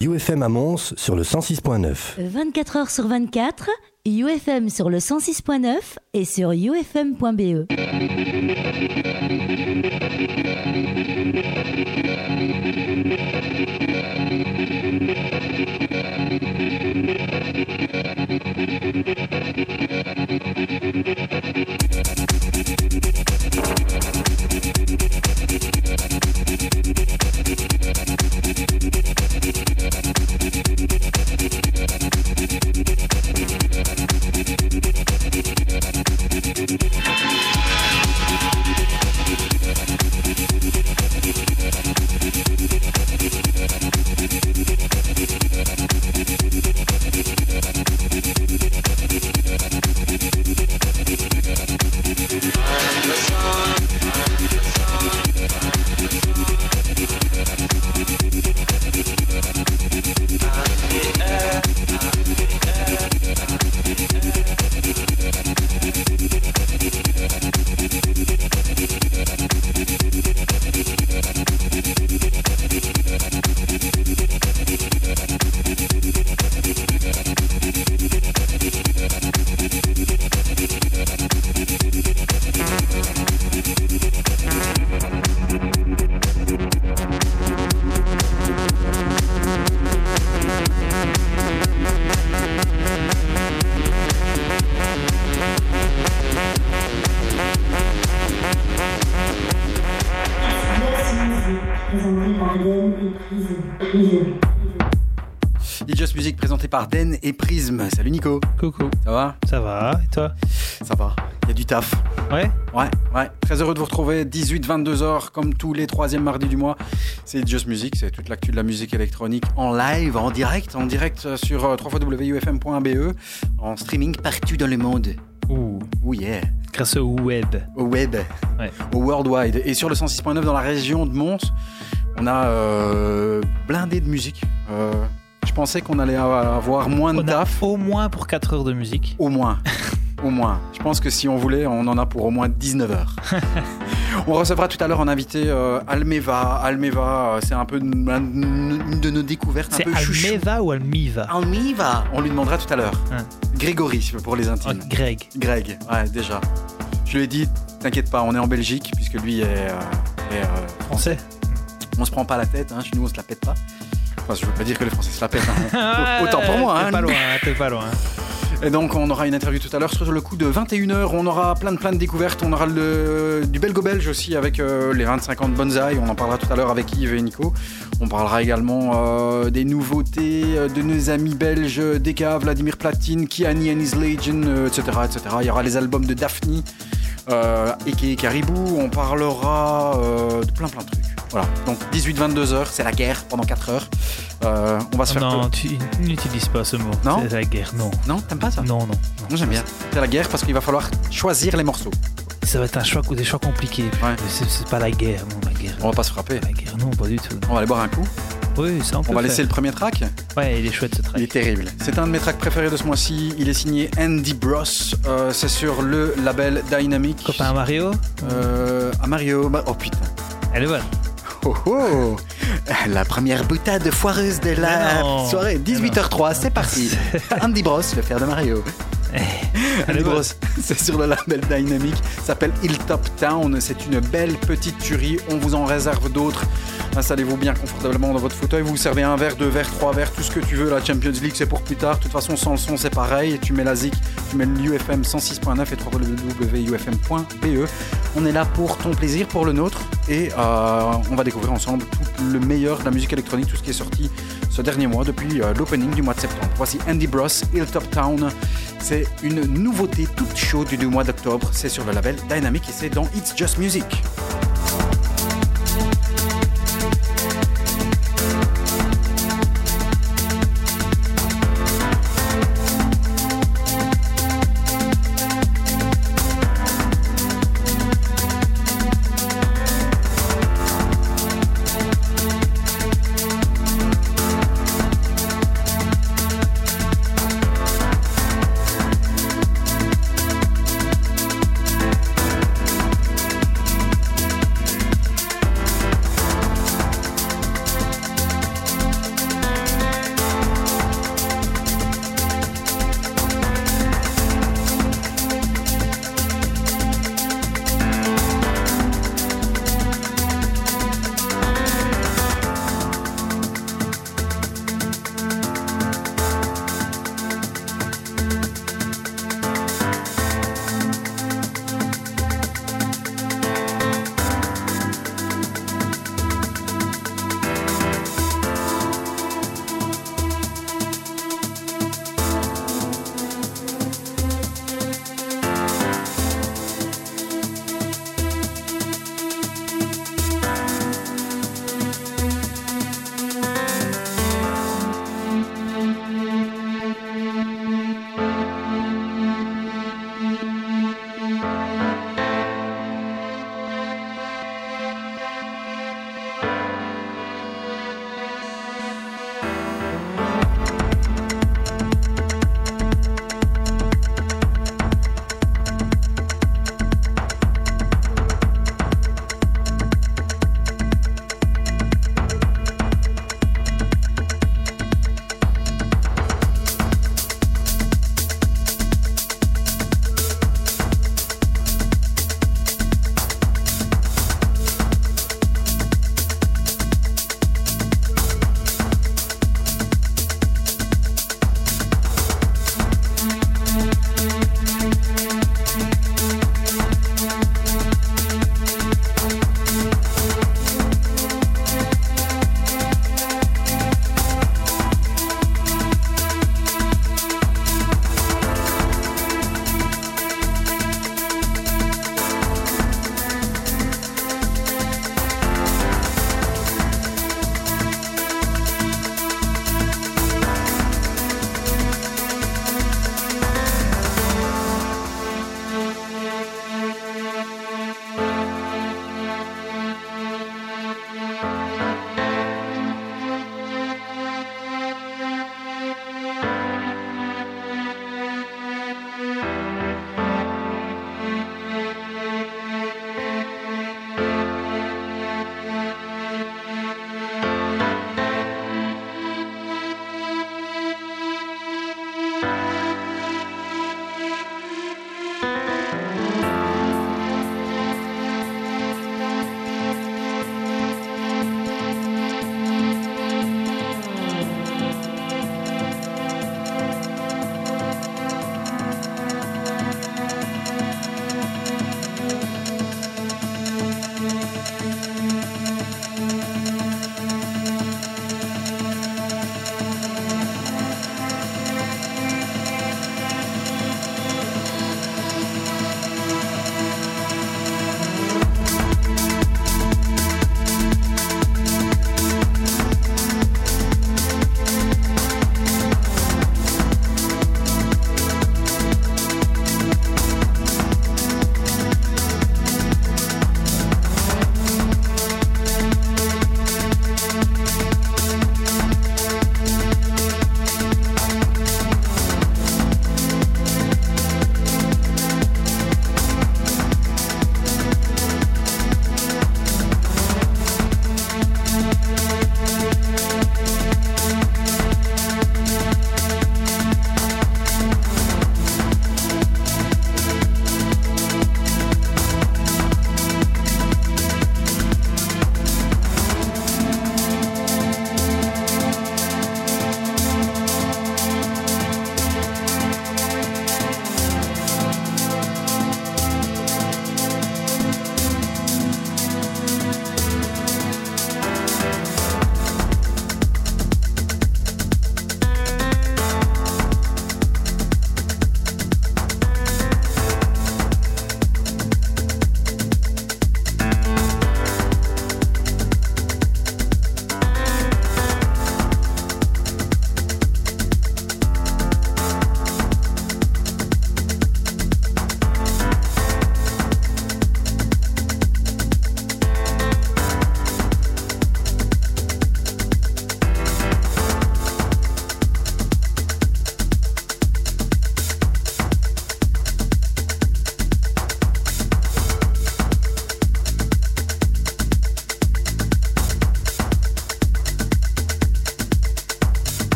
UFM à Mons sur le 106.9. 24 heures sur 24, UFM sur le 106.9 et sur ufm.be. va Ça va, et toi Ça va. Il y a du taf. Ouais Ouais, ouais. Très heureux de vous retrouver. 18-22 heures, comme tous les troisièmes mardis du mois. C'est Just Music, c'est toute l'actu de la musique électronique en live, en direct, en direct sur euh, www.ufm.be, en streaming partout dans le monde. Ouh, Oh yeah. grâce au web. Au web, Ouais. au worldwide. Et sur le 106.9 dans la région de Mons, on a euh, blindé de musique. Pensais qu'on allait avoir moins de On a taf. au moins pour 4 heures de musique. Au moins. Au moins. Je pense que si on voulait, on en a pour au moins 19 heures. on recevra tout à l'heure en invité euh, Almeva. Almeva, euh, c'est un peu une, de nos découvertes. C'est un peu chouchou. Almeva ou Almiva? Almeva. On lui demandera tout à l'heure. Hein. Grégory, pour les Oh, intimes. Greg. Greg, ouais, déjà. Je lui ai dit, t'inquiète pas, on est en Belgique, puisque lui est. euh, est, euh, Français on se prend pas la tête, hein, chez nous on se la pète pas. Enfin, je veux pas dire que les Français se la pètent. hein. Autant pour moi. T'es hein. pas loin, t'es pas loin. Et donc on aura une interview tout à l'heure sur le coup de 21h, on aura plein de plein de découvertes, on aura le, du belgo-belge aussi avec euh, les 25 ans de Bonsaï, on en parlera tout à l'heure avec Yves et Nico. On parlera également euh, des nouveautés euh, de nos amis belges, Deka, Vladimir Platine, Kiani and His Legion, euh, etc., etc. Il y aura les albums de Daphne, euh, et Caribou, on parlera euh, de plein plein de trucs. Voilà, donc 18-22 heures, c'est la guerre pendant 4 heures. Euh, on va se faire... Non, tu n'utilises pas ce mot. Non C'est la guerre, non. Non, t'aimes pas ça Non, non. non. Moi j'aime bien. C'est la guerre parce qu'il va falloir choisir les morceaux. Ça va être un choix ou des choix compliqués. Ouais. C'est c'est pas la guerre, non, la guerre. On va pas se frapper. La guerre, non, pas du tout. On va aller boire un coup. Oui, ça on peut On va faire. laisser le premier track. Ouais, il est chouette ce track. Il est terrible. C'est un de mes tracks préférés de ce mois-ci. Il est signé Andy Bros. Euh, c'est sur le label Dynamic. Copain Mario Euh, à Mario. Bah, Oh putain. Elle est bonne. Oh oh La première boutade foireuse de la non. soirée. 18h03, c'est parti. Andy Bros, le frère de Mario. Elle est bonne. c'est sur le label Dynamic. Ça s'appelle Hilltop Town. C'est une belle petite tuerie. On vous en réserve d'autres. Installez-vous bien confortablement dans votre fauteuil. Vous servez un verre, deux verres, trois verres, tout ce que tu veux. La Champions League, c'est pour plus tard. De toute façon, sans le son, c'est pareil. Tu mets la ZIC, tu mets l'UFM 106.9 et www.ufm.be. On est là pour ton plaisir, pour le nôtre. Et euh, on va découvrir ensemble tout le meilleur de la musique électronique, tout ce qui est sorti ce dernier mois depuis euh, l'opening du mois de septembre. Voici Andy Bros, Hilltop Town. C'est une nouveauté toute chaude du mois d'octobre. C'est sur le label Dynamic et c'est dans It's Just Music.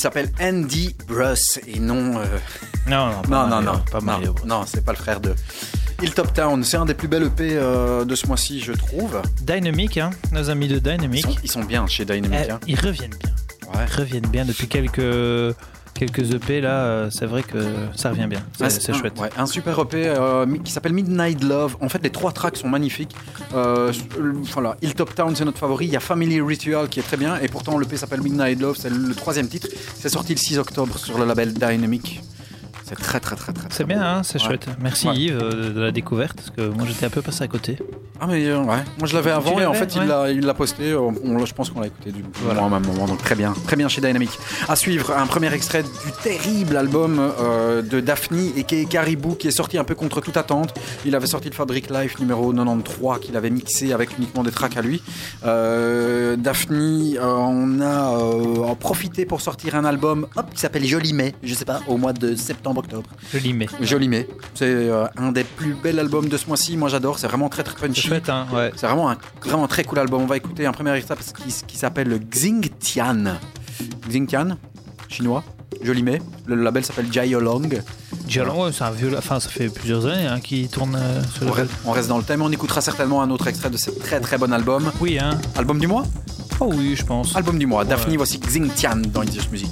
S'appelle Andy Bruss et non. euh, Non, non, pas Non, non, Mario, non. Pas Mario. non, c'est pas le frère de Hilltop Town. C'est un des plus belles EP euh, de ce mois-ci, je trouve. Dynamic, hein, nos amis de Ils Dynamic. sont, ils sont bien chez Dynamic. Eh, hein. ils reviennent bien. Ouais. Ils reviennent bien depuis quelques quelques EP là. euh, C'est vrai que ça revient bien. C'est Ah, chouette. ouais, un super EP euh, qui s'appelle Midnight Love. En fait, les trois tracks sont magnifiques. Euh, euh, voilà, Hilltop Town, c'est notre favori. Il y a Family Ritual qui est très bien. Et pourtant, l'EP s'appelle Midnight Love. C'est le troisième titre. C'est sorti le 6 octobre sur le label Dynamic. C'est très, très, très, très. très C'est bien, hein, c'est Ouais. chouette. Merci Ouais. Yves euh, de la découverte parce que moi j'étais un peu passé à côté. Ah, mais euh, ouais. Moi, je l'avais avant et en fait, il l'a il l'a posté. On, on- je pense qu'on l'a écouté du Voilà. au même moment. Donc, très bien. Très bien chez Dynamic. À suivre, un premier extrait du terrible album euh, de Daphne et qui est Caribou qui est sorti un peu contre toute attente. Il avait sorti le Fabric Life numéro 93 qu'il avait mixé avec uniquement des tracks à lui. Euh, Daphne, euh, on a euh, en profité pour sortir un album hop, qui s'appelle Joli Mai, je sais pas, au mois de septembre-octobre. L'y mets. Joli Mai, c'est euh, un des plus bels albums de ce mois-ci. Moi j'adore, c'est vraiment très très C'est punchy. chouette, hein, ouais. C'est vraiment un vraiment très cool album. On va écouter un premier extrait qui, qui s'appelle le Xingtian. Xingtian, chinois. Joli Mai. Le label s'appelle Jiolong. Diallo, ouais, c'est un vieux. Enfin, ça fait plusieurs années hein, qu'il tourne euh, sur On le. reste, on reste dans le thème. On écoutera certainement un autre extrait de ce très très bon album. Oui, hein. Album du mois? Oh oui, je pense. Album du mois. Ouais. Daphne, voici Xingtian dans It's Just Music.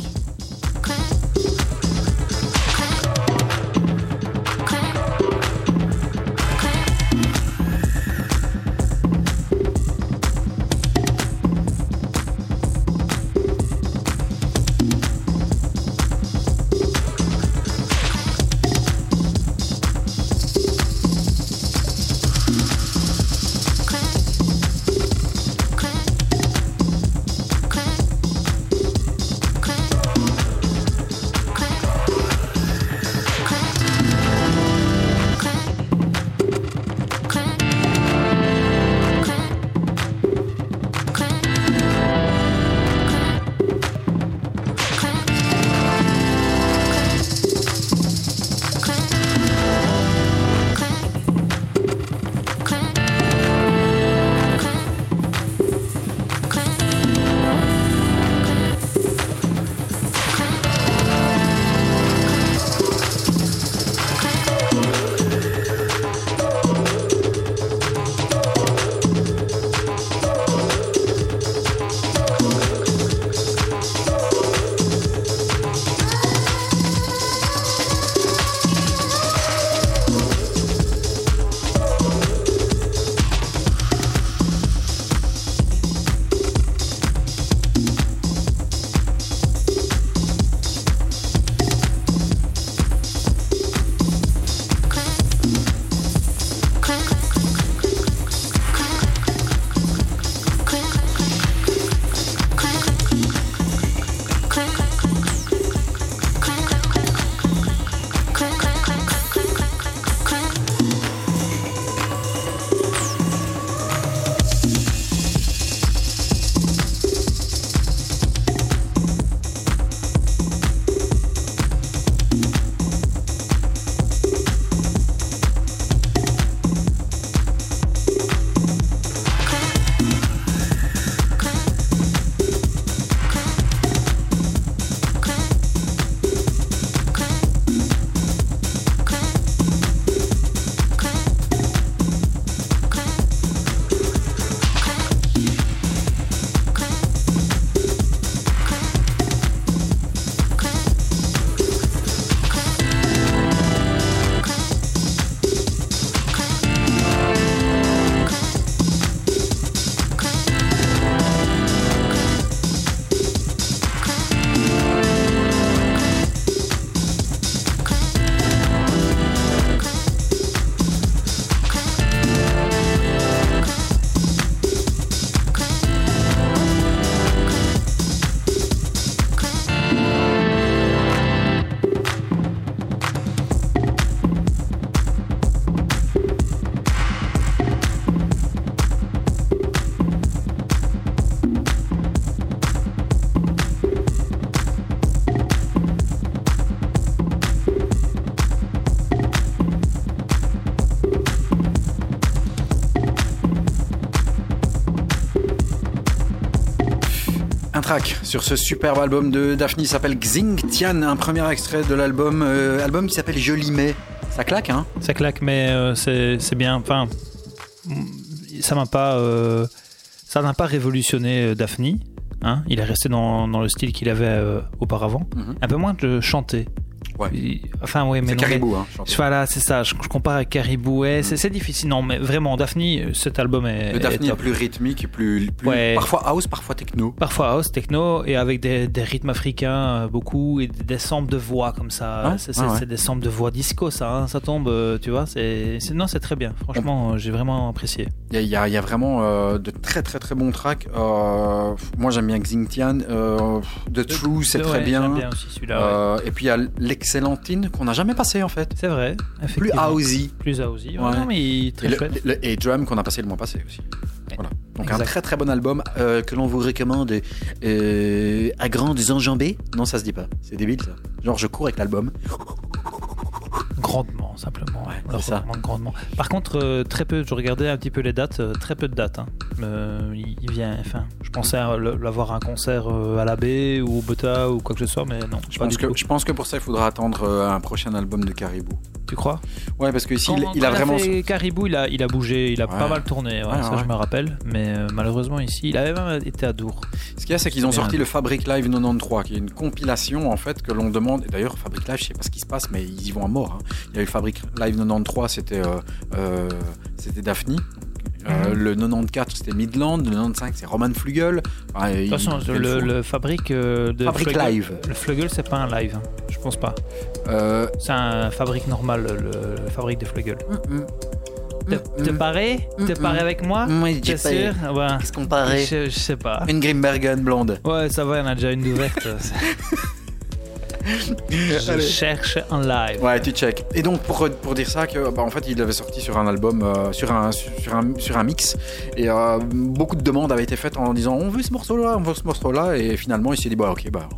Un track sur ce superbe album de Daphne s'appelle Xingtian, un premier extrait de l'album, euh, album qui s'appelle Joli Mai. Ça claque, hein? Ça claque, mais euh, c'est bien. Enfin, ça m'a pas, euh, ça n'a pas révolutionné Daphne. Hein? Il est resté dans, dans le style qu'il avait auparavant. Mhm. Un peu moins de chanter. Ouais. Enfin, ouais, mais C'est Caribou, hein. Voilà, c'est ça. Je, je compare à Caribou. Ouais, c'est- c'est difficile. Non, mais vraiment, Daphne, cet album est. Le Daphne est plus rythmique, plus, plus Ouais. parfois house, parfois techno. Parfois house, techno, et avec des, des rythmes africains euh, beaucoup, et des, samples de voix comme ça. Ouais, c'est ouais, ouais. des samples de voix disco, ça. hein, ça tombe, euh, tu vois. C'est non, c'est très bien. Franchement, euh, j'ai vraiment apprécié. Il y a, y y vraiment euh, de très très très bons tracks. Euh, moi j'aime bien Xingtian. Euh, The True c'est Ouais, très bien. j'aime bien aussi celui-là. ouais. Et puis il y a l'excellentine qu'on n'a jamais passé en fait. C'est vrai. Plus housey. Plus housey. Ouais, Ouais. non, mais Et, très le- le- et Drum qu'on a passé le mois passé aussi. Voilà. Donc un très très bon album euh, que l'on vous recommande euh, à grandes enjambées. Non ça se dit pas. C'est débile ça. Genre je cours avec l'album. Grandement, simplement. Ouais, On ça. grandement. Par contre, euh, très peu, je regardais un petit peu les dates, euh, très peu de dates. hein. Euh, il, vient, enfin, je pensais l'avoir un concert à la baie ou au Bota ou quoi que ce soit, mais non. Je pense, que, tout. je pense que pour ça il faudra attendre un prochain album de Caribou. Tu crois? Ouais parce que ici Quand- il, il a vraiment. fait Caribou, il a, il a bougé, il a Ouais. pas mal tourné, ouais, ça je me rappelle. Mais malheureusement ici, il avait même été à Dour. Ce qu'il y a, c'est qu'ils ont sorti le Fabric Live 93, qui est une compilation en fait que l'on demande. Et d'ailleurs, Fabric Live, je sais pas ce qui se passe, mais ils y vont à mort. Hein. Il y a eu le Fabric Live 93, c'était euh, euh, c'était Daphne. Euh, Mhm. Le 94, c'était Midland. Le 95, c'est Roman Flugel. Il- Attention, il le, fabrique euh, de Fabric Flugel- Live. Le Flugel, c'est pas un live, hein. je pense pas. Euh, C'est un fabrique normal, le, le fabrique de Flugel. mm, mm, parer Mm, Te mm. parer avec moi? Mm, j'ai T'es sûr? Ouais. Qu'est-ce qu'on paraît Je, je sais pas. Une Grimbergen blonde. Ouais, ça va, il y en a déjà une d'ouverte. je Allez. cherche en live. Ouais, tu check. Et donc pour, pour dire ça, que, bah, en fait, il avait sorti sur un album, euh, sur, un, sur, un, sur un mix, et euh, beaucoup de demandes avaient été faites en disant on veut ce morceau-là, on veut ce morceau-là, et finalement il s'est dit bah ok, bah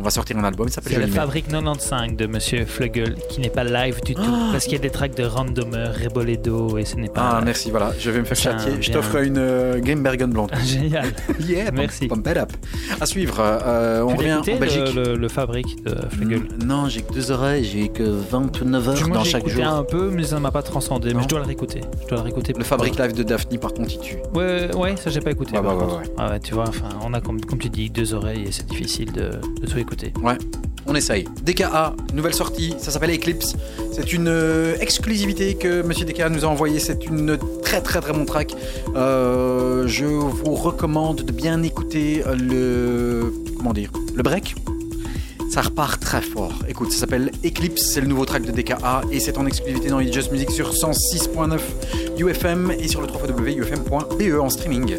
on va sortir un album, il s'appelle C'est le fabrique 95 de Monsieur Flugel qui n'est pas live du tout. parce qu'il y a des tracks de Randomer, Reboledo et ce n'est pas. Ah merci, voilà, je vais me faire châtier. Je t'offre une euh, Grimbergen blonde. Génial. yeah, pump- Merci. pump it up. À suivre, euh, on revient en Belgique. le, le, le fabrique de Flugel Mm, Non, j'ai que deux oreilles, j'ai que 29 heures Moi, dans j'ai chaque jour. un peu, mais ça ne m'a pas transcendé. Non. Mais je dois le réécouter. Je dois le réécouter. Le Fabric Live de Daphne, par contre, il tue. Ouais, ouais, ça j'ai pas écouté. Ouais, par ouais, contre. ouais, ouais. Ah ouais, tu vois, enfin, on a comme, comme tu dis deux oreilles et c'est difficile de, de tout écouter. On essaye. DKA, nouvelle sortie, ça s'appelle Eclipse. C'est une euh, exclusivité que Monsieur DKA nous a envoyé. C'est une très très très bon track. Euh, je vous recommande de bien écouter euh, le comment dire le break. Ça repart très fort. Écoute, ça s'appelle Eclipse, c'est le nouveau track de DKA et c'est en exclusivité dans It's Just Music sur 106.9 UFM et sur le www.ufm.be E en streaming.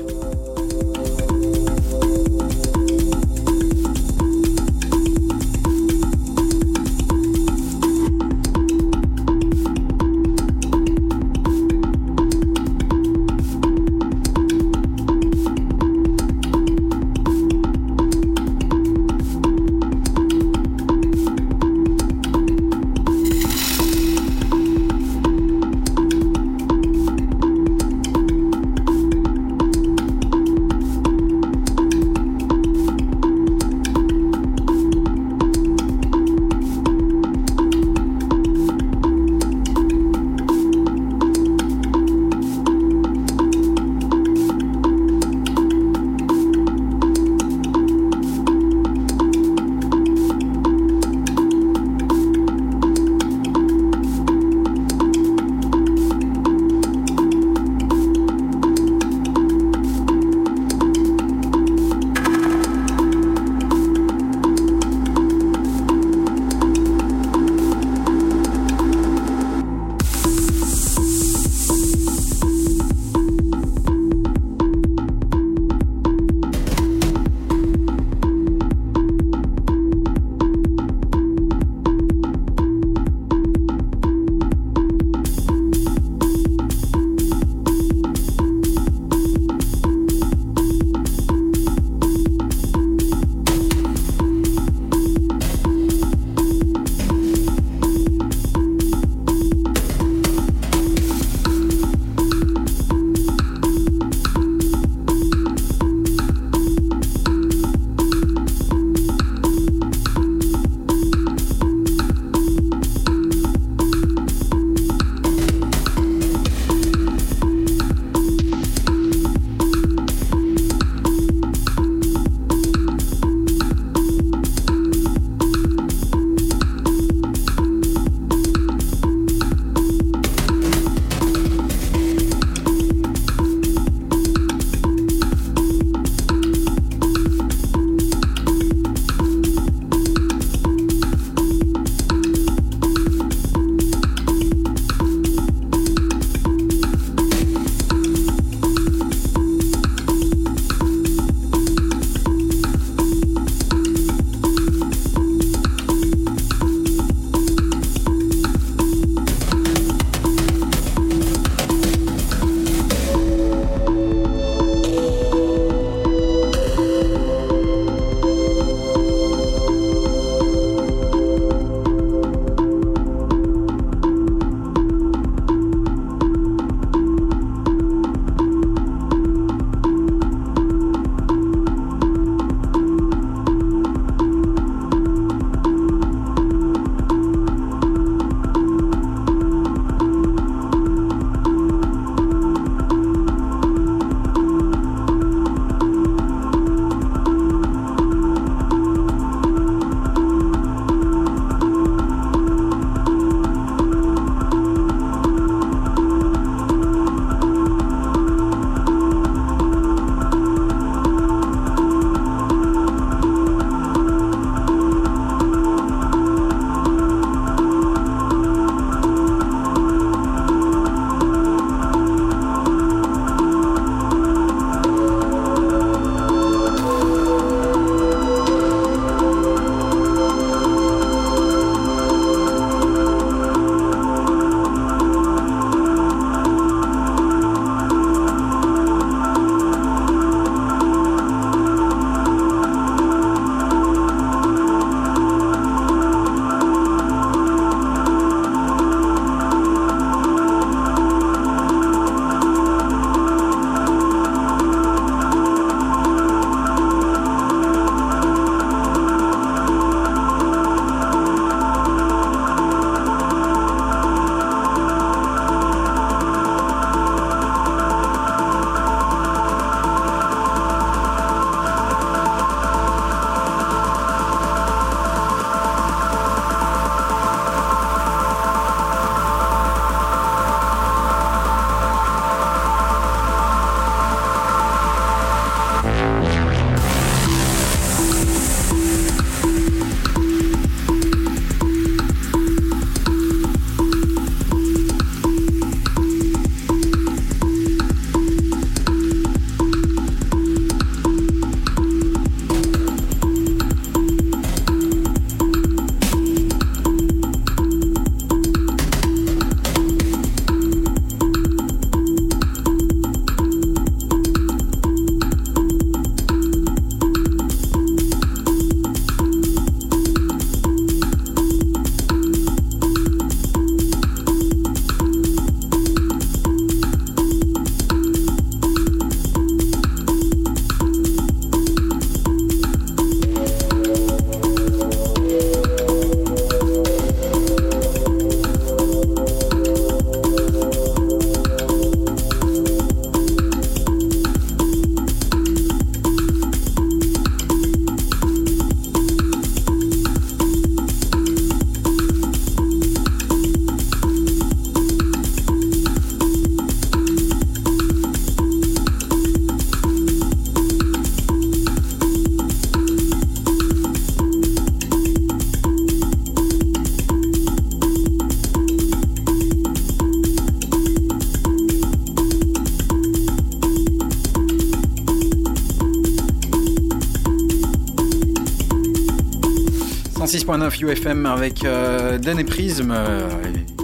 106.9 UFM avec euh, Dan et Prism. Euh,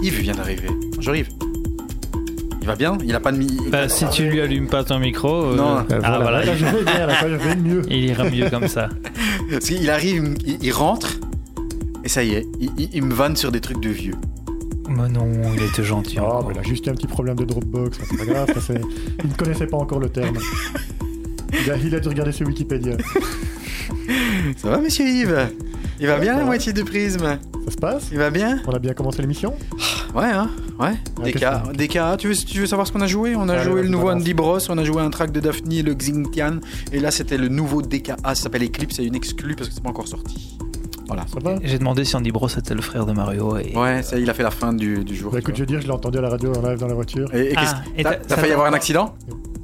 Yves vient d'arriver. Bonjour Yves. Il va bien? Il a pas de mi. Bah, si tu lui allumes pas ton micro. euh, Non. Euh, Ah, voilà. Là, je vais bien, là, je vais mieux. Il ira mieux comme ça. Parce qu'il arrive, il, il rentre, et ça y est, il, il- il me vanne sur des trucs de vieux. Mais non, il était gentil. Oh, encore. mais il a juste eu un petit problème de Dropbox, ça, c'est pas grave. il ne connaissait pas encore le terme. Il a, il a dû regarder sur Wikipédia. Ça va, monsieur Yves? Il va Ouais, bien la va. moitié de Prism Ça se passe? Il va bien? On a bien commencé l'émission? Ouais, hein Ouais. Ah, DK, qu'est-ce DK, tu veux, tu veux savoir ce qu'on a joué? On a Allez, joué le nouveau. Andy Bros, on a joué un track de Daphne et le Xingtian, et là c'était le nouveau DKA, ça s'appelle Eclipse, c'est une exclue parce que c'est pas encore sorti. Voilà. J'ai demandé si Andy Bros était le frère de Mario. Et... Ouais, ça, il a fait la fin du, du jour. Bah, Écoute, je veux dire, je l'ai entendu à la radio en live dans la voiture. Et, et Ah, t'as failli avoir un accident?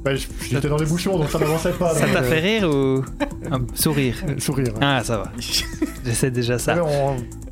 Bah, J'étais dans les bouchons, donc ça n'avançait pas. Ça t'a euh, fait rire ou un sourire? Sourire. ouais. Ah, ça va. J'essaie déjà ça.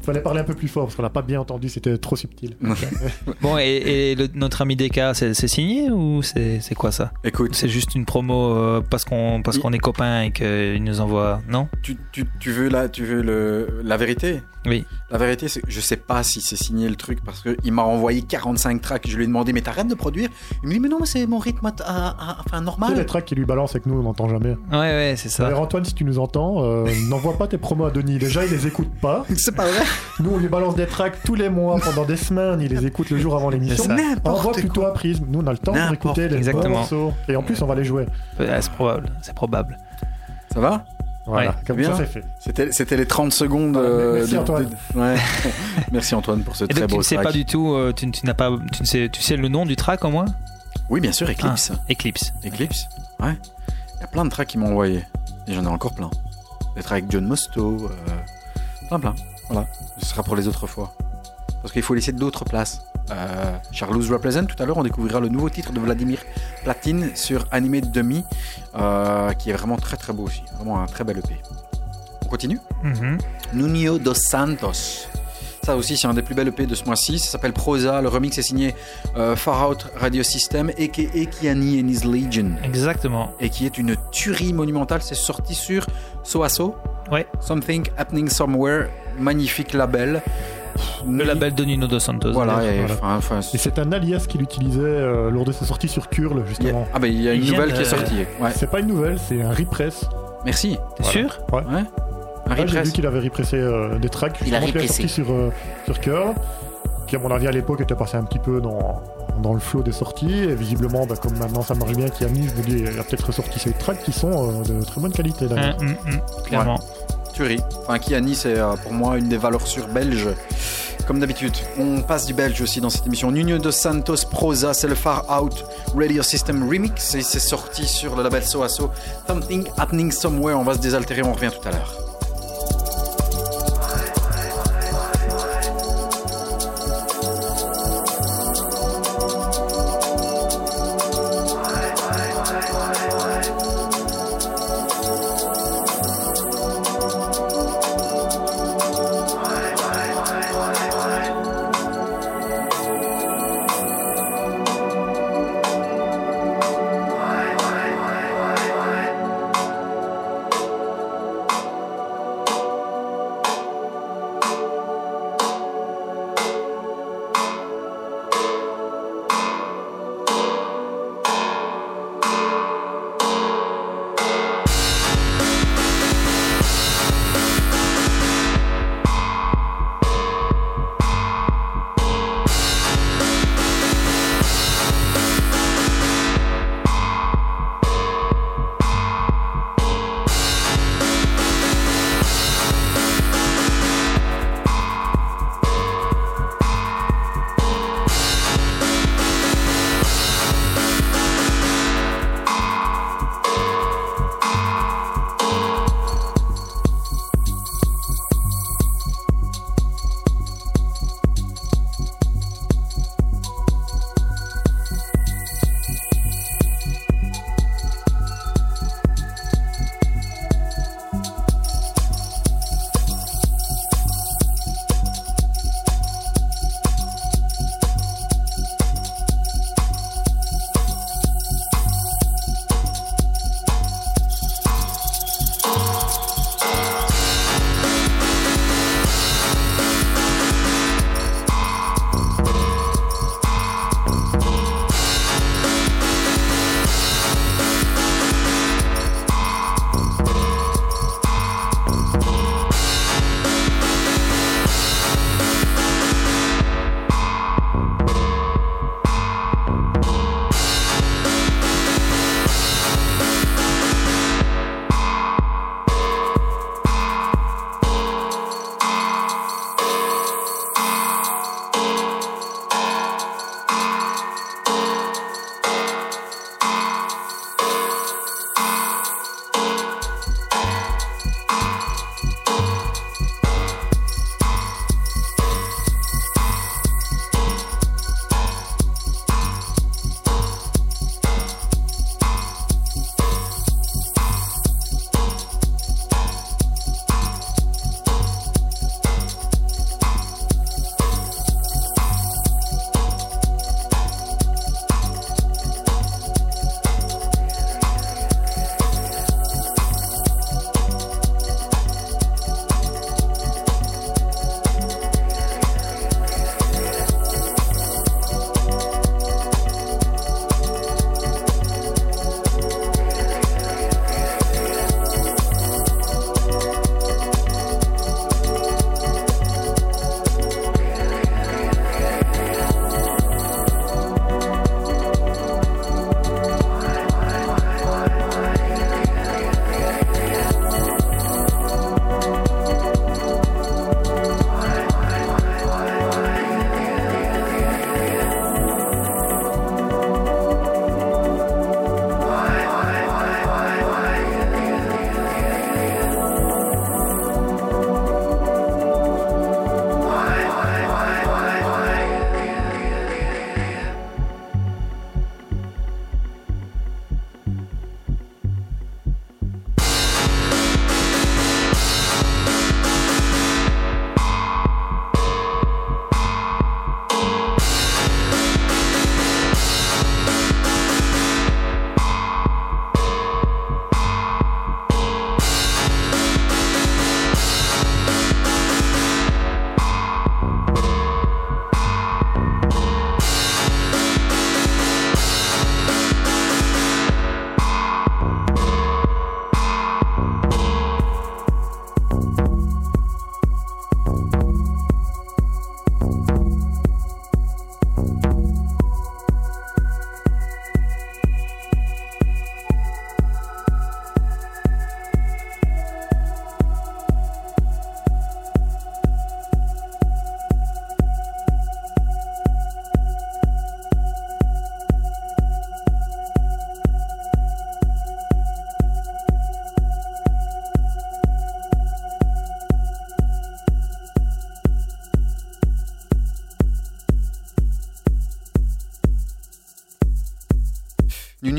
Fallait parler un peu plus fort parce qu'on l'a pas bien entendu, c'était trop subtil. Bon, et, et le- notre ami DK, c'est c'est signé ou c'est c'est quoi ça? Écoute, C'est juste une promo euh, parce qu'on parce Il- qu'on est copains et qu'il nous envoie. Non? Tu, tu, tu veux, la, tu veux le, la vérité? Oui. La vérité, c'est que je sais pas si c'est signé le truc parce qu'il m'a envoyé 45 tracks. Je lui ai demandé, mais t'arrêtes de produire? Il me dit, mais non, mais c'est mon rythme à- à- à- enfin, Tu sais, les normal. tracks qui lui balancent avec nous, on n'entend jamais. Ouais, ouais, c'est ça. D'ailleurs, Antoine, si tu nous entends, euh, n'envoie pas tes promos à Denis. Déjà, il les écoute pas. C'est pas vrai Nous, on lui balance des tracks tous les mois pendant des semaines. Il les écoute le jour avant l'émission. Envoie N'importe plutôt à Prisme. Nous, on a le temps pour N'importe écouter les bons morceaux. Et en plus, on va les jouer. Ouais, c'est probable. C'est probable. Ça va? Voilà, Ouais. comme Bien. ça, c'est fait. C'était les 30 secondes. Voilà, euh, merci, de- Antoine. de- ouais. merci Antoine pour ce Et très donc tu beau ne sais track. pas du tout, euh, tu, tu n'as pas, tu ne sais, tu sais le nom du track au moins? Oui, bien sûr, Eclipse. Eclipse. Eclipse, ouais. Il y a plein de tracks qui m'ont envoyé. Et j'en ai encore plein. Des tracks avec John Mosto. euh, plein, plein. Voilà. Ce sera pour les autres fois. Parce qu'il faut laisser d'autres places. Euh, Charlotte Represent, tout à l'heure, on découvrira le nouveau titre de Vladimir Platine sur Animé Demi, euh, qui est vraiment très très beau aussi. Vraiment un très bel EP. On continue Mhm. Nuno dos Santos. Ça aussi, c'est un des plus belles EP de ce mois-ci. Ça s'appelle Prosa. Le remix est signé euh, Far Out Radio System, a.k.a. Kiani and His Legion. Exactement. Et qui est une tuerie monumentale. C'est sorti sur Soaso. Ouais. Something Happening Somewhere. Magnifique label. Le label de Nuno dos Santos. Voilà. Et, Voilà. enfin, enfin, Et c'est un alias qu'il utilisait euh, lors de ses sorties sur Curl, justement. ah ben il y a une Il nouvelle de- qui est sortie. Ouais. C'est pas une nouvelle, c'est un repress. Merci. T'es Voilà. sûr Ouais. Un Là, j'ai vu qu'il avait repressé euh, des tracks Il a sorti sur, euh, sur Curl, qui à mon avis à l'époque était passé un petit peu dans, dans le flot des sorties, et visiblement bah, comme maintenant ça marche bien qu'il a mis, je me dis il a peut-être ressorti ces tracks qui sont euh, de très bonne qualité. Hum, hum, hum, Clairement. Enfin, Kiani, c'est euh, pour moi une des valeurs sûres belges. Comme d'habitude, on passe du belge aussi dans cette émission. Nuno dos Santos Prosa, c'est le Far Out Radio System Remix et c'est sorti sur le label Soaso. Something Happening Somewhere. On va se désaltérer, on revient tout à l'heure.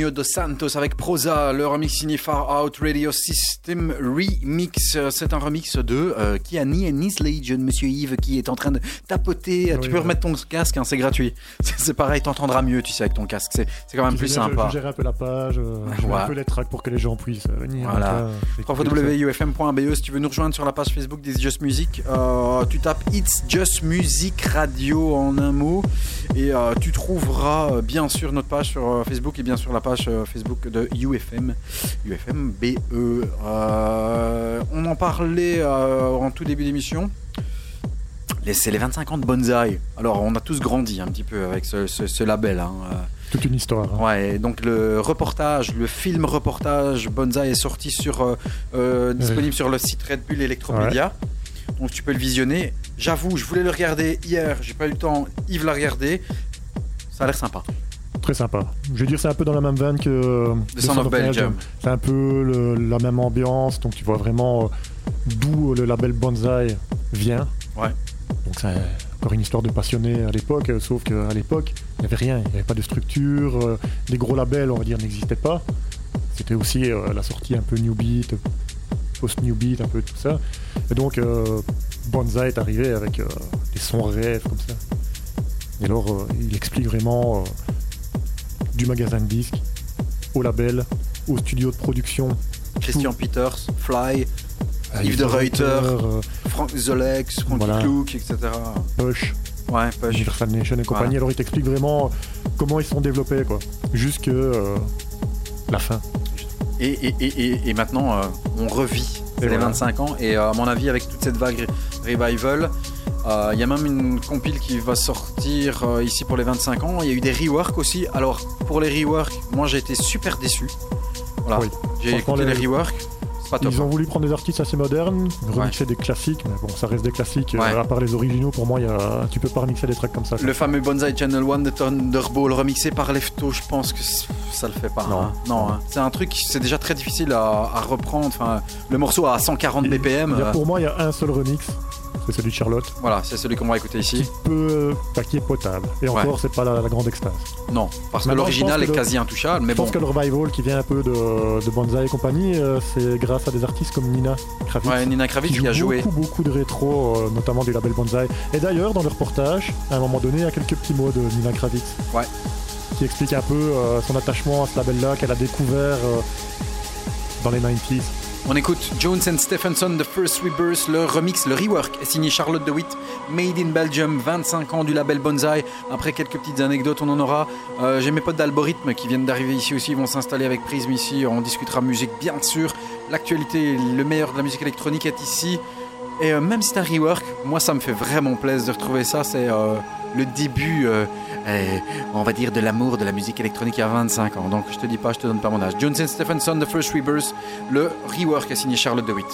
Nuno Dos Santos avec Prosa, le remix signé Far Out Radio System Remix. C'est un remix de euh, Kiani et Nice Legion, monsieur Yves, qui est en train de tapoter. Oui, tu peux remettre ton casque, hein, c'est gratuit. C'est pareil, t'entendras mieux, tu sais, avec ton casque. C'est quand même plus bien, je- sympa. Je, gère un peu la page, euh, je un peu les tracks pour que les gens puissent euh, venir. Voilà. www.ufm.be E. si tu veux nous rejoindre sur la page Facebook des Just Music euh, tu tapes It's Just Music Radio en un mot et euh, tu trouveras euh, bien sûr notre page sur euh, Facebook et bien sûr la page Facebook de UFM UFM BE Euh, on en parlait en tout début d'émission c'est les 25 ans de Bonsaï alors on a tous grandi un petit peu avec ce, ce- ce label hein. Toute une histoire. hein. Ouais, donc le reportage, le film reportage Bonza est sorti sur, euh, euh, disponible sur le site Red Bull Electromedia. Donc tu peux le visionner. J'avoue, je voulais le regarder hier, j'ai pas eu le temps. Yves l'a regardé. Ça a l'air sympa. Très sympa. Je veux dire, c'est un peu dans la même veine que The Sound of Belgium. C'est un peu le- la même ambiance, donc tu vois vraiment euh, d'où euh, le label Bonsaï vient. Ouais. Donc c'est encore une histoire de passionné à l'époque, euh, sauf qu'à l'époque, il n'y avait rien, il n'y avait pas de structure, les gros labels, on va dire, n'existaient pas. C'était aussi la sortie un peu New Beat, post-New Beat, un peu tout ça. Et donc, euh, Bonsaï est arrivé avec euh, des sons rêves comme ça. Et alors, euh, il explique vraiment du magasin de disques au label, au studio de production. Christian Peters, Fly, à Yves de Ruyter. euh, Frank Zolex, Frankie Voilà. Klook, etc. Push, Ouais, ju- Universal Nation et compagnie. Alors, il t'explique vraiment comment ils sont développés, quoi. Jusque euh, la fin. Et, et, et, et, et maintenant, euh, on revit les voilà. 25 ans. Et euh, à mon avis, avec toute cette vague revival, euh, il y a même une compile qui va sortir euh, ici pour les 25 ans. Il y a eu des reworks aussi. Alors, pour les reworks, moi j'ai été super déçu. Voilà. Oui. J'ai écouté les, les- reworks. C'est pas top. Ils ont voulu prendre des artistes assez modernes, remixer des classiques, mais bon, ça reste des classiques. euh, à part les originaux, pour moi, il y a... tu peux pas remixer des tracks comme ça. quoi. Le fameux Bonsai Channel 1 de Thunderball remixé par Lefto, je pense que ça le fait pas. Non. hein. non hein. C'est un truc, c'est déjà très difficile à, à reprendre. Enfin, le morceau à 140 BPM. A- euh, pour moi, il y a un seul remix, c'est celui de Charlotte, Voilà, c'est celui qu'on va écouter qui ici. peut, enfin, qui est potable. Et Ouais. encore, c'est pas la, la grande extase. Non, parce que l'original est pense que le- quasi intouchable. Mais Je bon, pense que le revival qui vient un peu de, de Banzai et compagnie, euh, c'est grâce à des artistes comme Nina Kravitz. ouais, Nina Kravitz qui qui a joue joué. beaucoup, beaucoup de rétro, euh, notamment du label Banzai. Et d'ailleurs, dans le reportage, à un moment donné, il y a quelques petits mots de Nina Kravitz. Ouais. Qui explique un peu euh, son attachement à ce label-là qu'elle a découvert dans les 90s. On écoute Jones and Stephenson, The First Rebirth, le remix, le rework signé Charlotte DeWitt, Made in Belgium, 25 ans du label Bonsai. Après quelques petites anecdotes, on en aura. Euh, J'ai mes potes d'Algorithme qui viennent d'arriver ici aussi, ils vont s'installer avec Prism ici. On discutera musique, bien sûr. L'actualité, le meilleur de la musique électronique est ici. Et euh, même si c'est un rework, moi ça me fait vraiment plaisir de retrouver ça. C'est euh, le début, euh, on va dire, de l'amour de la musique électronique il y a 25 ans. Donc je te dis pas, je te donne pas mon âge. Jones and Stephenson, The First Rebirth, le rework est signé Charlotte DeWitt.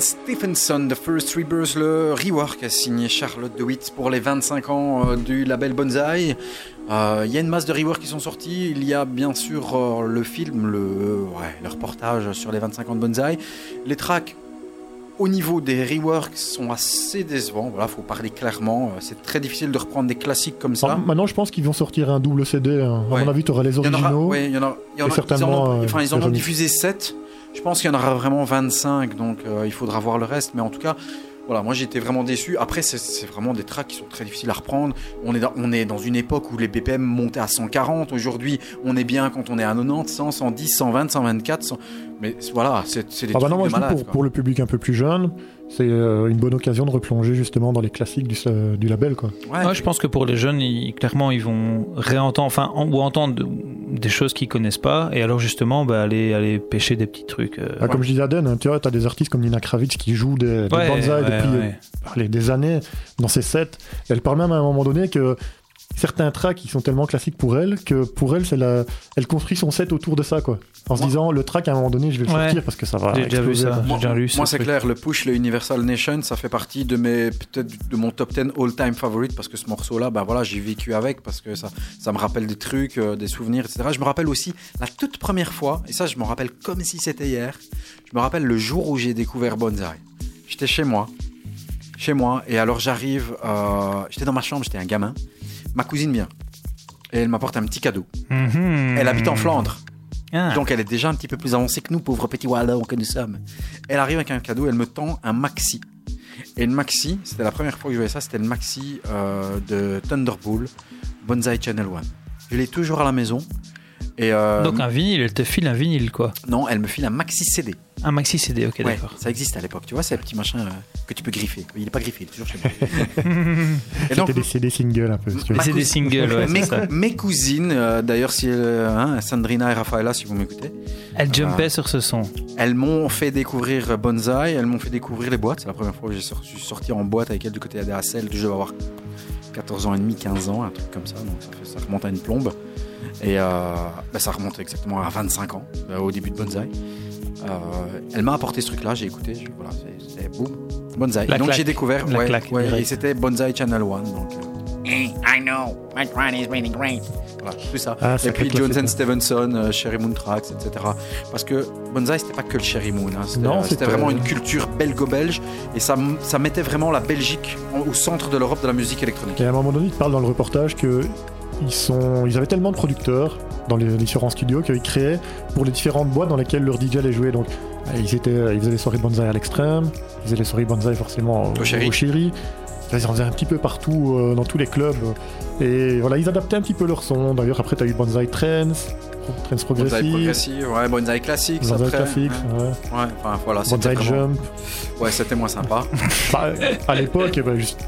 Stephenson, The First Rebirth, le rework a signé Charlotte DeWitt pour les 25 ans euh, du label Bonzai. Euh, Il y a une masse de reworks qui sont sortis. Il y a bien sûr euh, le film, le, ouais, le reportage sur les 25 ans de Bonzai. Les tracks au niveau des reworks sont assez décevants. Voilà, faut parler clairement. Euh, C'est très difficile de reprendre des classiques comme ça. Alors, maintenant, je pense qu'ils vont sortir un double CD. hein. À Ouais. mon avis, tu auras les Il y en aura, originaux. ouais, il y en a, il y en a- et ils en ont, euh, enfin, ils en ont diffusé 7. Je pense qu'il y en aura vraiment 25, donc euh, il faudra voir le reste. Mais en tout cas, voilà, moi j'étais vraiment déçu. Après, c'est- vraiment des tracks qui sont très difficiles à reprendre. On est, dans, on est dans une époque où les BPM montaient à 140. Aujourd'hui, on est bien quand on est à 90, 100, 110, 120, 124. 100. Mais voilà, c'est des Ah bah trucs non, moi de je dis malade. pour, pour le public un peu plus jeune, c'est euh, une bonne occasion de replonger justement dans les classiques du, euh, du label. Quoi. Ouais. Ouais, je pense que pour les jeunes, ils- clairement, ils vont réentendre, enfin, en- ou entendre de- des choses qu'ils connaissent pas, et alors justement, bah, aller, aller pêcher des petits trucs. euh, Ah, Comme je disais à Den, hein, tu vois, tu as des artistes comme Nina Kravitz qui jouent des, des Ouais, bonsaïs ouais, depuis euh, allez, des années dans ses sets. Elle parle même à un moment donné que certains tracks ils sont tellement classiques pour elle que pour elle, c'est la... elle construit son set autour de ça. quoi. En se disant, le track à un moment donné, je vais le Ouais. sortir parce que ça va. J'ai déjà vu ça. Moi, déjà lu moi, ce c'est clair, le push, le Universal Nation, ça fait partie de mes peut-être de mon top 10 all-time favorite parce que ce morceau-là, bah voilà, j'ai vécu avec parce que ça, ça me rappelle des trucs, euh, des souvenirs, etc. Je me rappelle aussi la toute première fois, et ça, je me rappelle comme si c'était hier. Je me rappelle le jour où j'ai découvert Bonsai. J'étais chez moi, chez moi, et alors j'arrive, euh, j'étais dans ma chambre, j'étais un gamin. Ma cousine vient et elle m'apporte un petit cadeau. Mhm. Elle habite en Flandre. Ah. Donc elle est déjà un petit peu plus avancée que nous, pauvres petits Wallons que nous sommes. Elle arrive avec un cadeau, elle me tend un maxi. Et le maxi, c'était la première fois que je voyais ça, c'était le maxi euh, de Thunderbolt, Bonsai Channel One. Je l'ai toujours à la maison. Et euh, Donc un vinyle, elle te file un vinyle, quoi. non, elle me file un maxi CD. Un maxi CD, ok, Ouais, d'accord. ça existe à l'époque, tu vois, c'est un petit machin euh, que tu peux griffer. Il est pas griffé, il est toujours chez moi. C'était des CD singles un peu. des cousine- singles, ouais, mes, c'est ça. mes cousines, euh, d'ailleurs, si, hein, Sandrina et Rafaela, si vous m'écoutez, Elle jumpait sur ce son. Elles m'ont fait découvrir Bonsai, elles m'ont fait découvrir les boîtes. C'est la première fois que je suis sorti en boîte avec elles du côté de la Je devais avoir 14 ans et demi, 15 ans, un truc comme ça. Donc ça, fait- ça remonte à une plombe. Et euh, bah, ça remonte exactement à 25 ans, euh, au début de Bonsai. Euh, elle m'a apporté ce truc-là, j'ai écouté, voilà, c'est- boum, Bonsai. La Et donc j'ai découvert, La ouais, claque, ouais, direct. et c'était Bonsai Channel One. Donc, euh, Hey, I know. My run is really great. voilà, tout ça. Ah, et sacré puis Jones and. Stevenson, euh, Sherry Moon Tracks, etc. Parce que Bonsai, c'était pas que le Sherry Moon. hein. C'était Non, euh, c'était c'était- vraiment une culture belgo-belge. Et ça, ça mettait vraiment la Belgique au centre de l'Europe de la musique électronique. Et à un moment donné, ils te parlent dans le reportage que ils, sont, ils avaient tellement de producteurs dans les différents studios qu'ils créaient pour les différentes boîtes dans lesquelles leur DJ allait jouer. Donc, ils, étaient, ils faisaient les soirées bonsaï à l'extrême, ils faisaient les soirées bonsaï forcément Au Chéri. chéri. Ils en faisaient un petit peu partout euh, dans tous les clubs. Et voilà, ils adaptaient un petit peu leur son. D'ailleurs, après, tu as eu Bonsaï Trance, Trance Bonsai Progressive, ouais, Bonsai classique, Bonsaï après. classique, Ouais, ouais. ouais, enfin voilà, vraiment... Jump. Ouais, c'était moins sympa. Bah, à l'époque, bah, juste,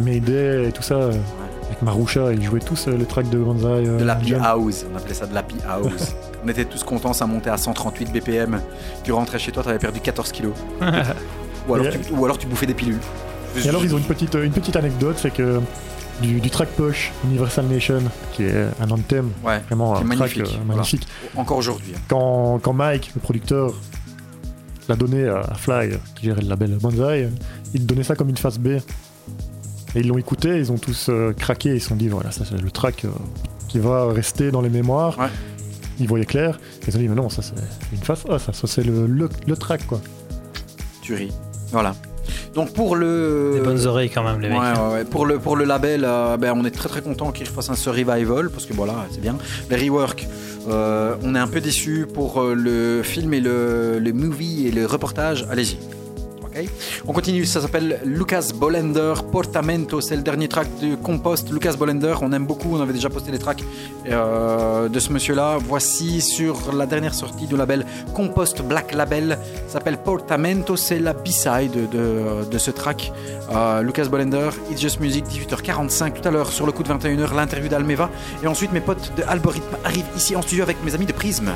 Mayday et tout ça. euh, Avec Marusha, ils jouaient tous euh, les tracks de Bonsaï. euh, De l'happy house, on appelait ça de l'happy house. on était tous contents, ça montait à 138 BPM. Tu rentrais chez toi, t'avais perdu 14 kilos. ou, alors tu, ou alors tu bouffais des pilules. Et alors, ils ont une petite, une petite anecdote, c'est que du, du track push Universal Nation, qui est un anthem, Ouais, vraiment un est track magnifique, euh, voilà. magnifique. encore aujourd'hui. hein. Quand, quand Mike, le producteur, l'a donné à Fly, qui gérait le label euh, il donnait ça comme une face B. Et ils l'ont écouté, ils ont tous euh, craqué, ils se sont dit, voilà, ça c'est le track euh, qui va rester dans les mémoires. Ouais. Ils voyaient clair, ils se sont dit, mais non, ça c'est une face A, ça, ça c'est le, le, le track, quoi. Tu ris. Voilà. Donc pour le. Des bonnes oreilles quand même, les mecs. Ouais. Pour, le, pour le label, euh, ben, on est très très content qu'ils fassent un ce revival parce que voilà, c'est bien. Les rework, euh, on est un peu déçus pour le film et le, le movie et le reportage. Allez-y. On continue, ça s'appelle Lucas Bolender Portamento, c'est le dernier track du Compost. Lucas Bolender, on aime beaucoup, on avait déjà posté les tracks euh, de ce monsieur-là. Voici sur la dernière sortie du label Compost Black Label, s'appelle Portamento, c'est la B-side de, ce track. Euh, Lucas Bolender, It's Just Music, 18h45 tout à l'heure sur le coup de 21h, l'interview d'Almeva. Et ensuite, mes potes de Algorithme arrivent ici en studio avec mes amis de Prism.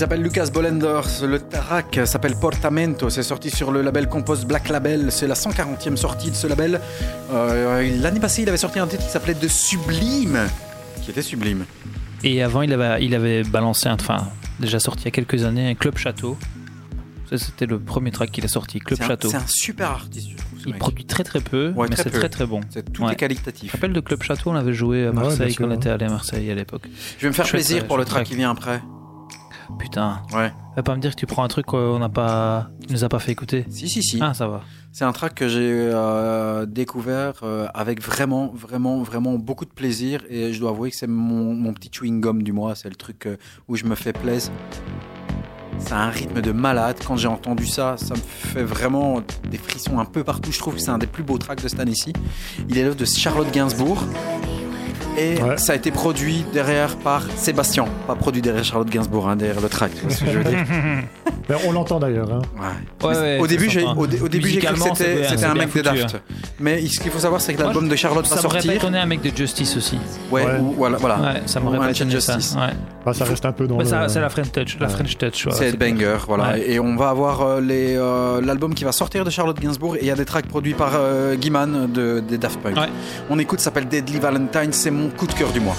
S'appelle Lucas Bolenders. Le track s'appelle Portamento. C'est sorti sur le label Compost Black Label. C'est la 140e sortie de ce label. Euh, L'année passée, il avait sorti un titre qui s'appelait De Sublime. Qui était sublime. Et avant, il avait, il avait balancé, un- enfin, déjà sorti il y a quelques années, un Club Château. C'était le premier track qu'il a sorti, Club Château. c'est un super artiste, je trouve. ce Il mec. produit très très peu, Ouais, mais c'est très très bon. C'est- tout Ouais. est qualitatif. te rappelles de Club Château? On avait joué à Marseille sûr, quand on était allé à Marseille à l'époque. Je vais me faire Chouette, plaisir pour le track. qui vient après. Putain, Ouais. va pas me dire que tu prends un truc qu'on n'a pas, tu nous a pas fait écouter. Si, si, si. Ah, ça va. C'est un track que j'ai euh, découvert euh, avec vraiment, vraiment, vraiment beaucoup de plaisir. Et je dois avouer que c'est mon, mon petit chewing gum du mois. C'est le truc euh, où je me fais plaisir. C'est un rythme de malade. Quand j'ai entendu ça, ça me fait vraiment des frissons un peu partout. Je trouve que c'est un des plus beaux tracks de cette année-ci. Il est l'œuvre de Charlotte Gainsbourg. Et Ouais. ça a été produit derrière par Sébastien. Pas produit derrière Charlotte Gainsbourg, hein, derrière le track. Tu vois ce que je veux dire Ben, on l'entend d'ailleurs. hein. Ouais. Ouais, Mais ouais, au ça début, j'ai, au, au début, j'ai cru que c'était, un mec de foutu, Daft. hein. Mais ce qu'il faut savoir, c'est que Moi, l'album de Charlotte va Ça m'aurait pas sortir. étonné un mec de Justice aussi. Ouais, Ouais. ou voilà. voilà. Ouais, ça m'aurait pas ça. Justice. Ouais. Bah, ça reste un peu dans le... ça, c'est la French Touch, la. French Touch. ouais, C'est voilà. Ouais. Et on va avoir euh, les, euh, l'album qui va sortir de Charlotte Gainsbourg et il y a des tracks produits par euh, Guiman de, des Daft Punk. On écoute, ça s'appelle Deadly Valentine, c'est coup de cœur du mois.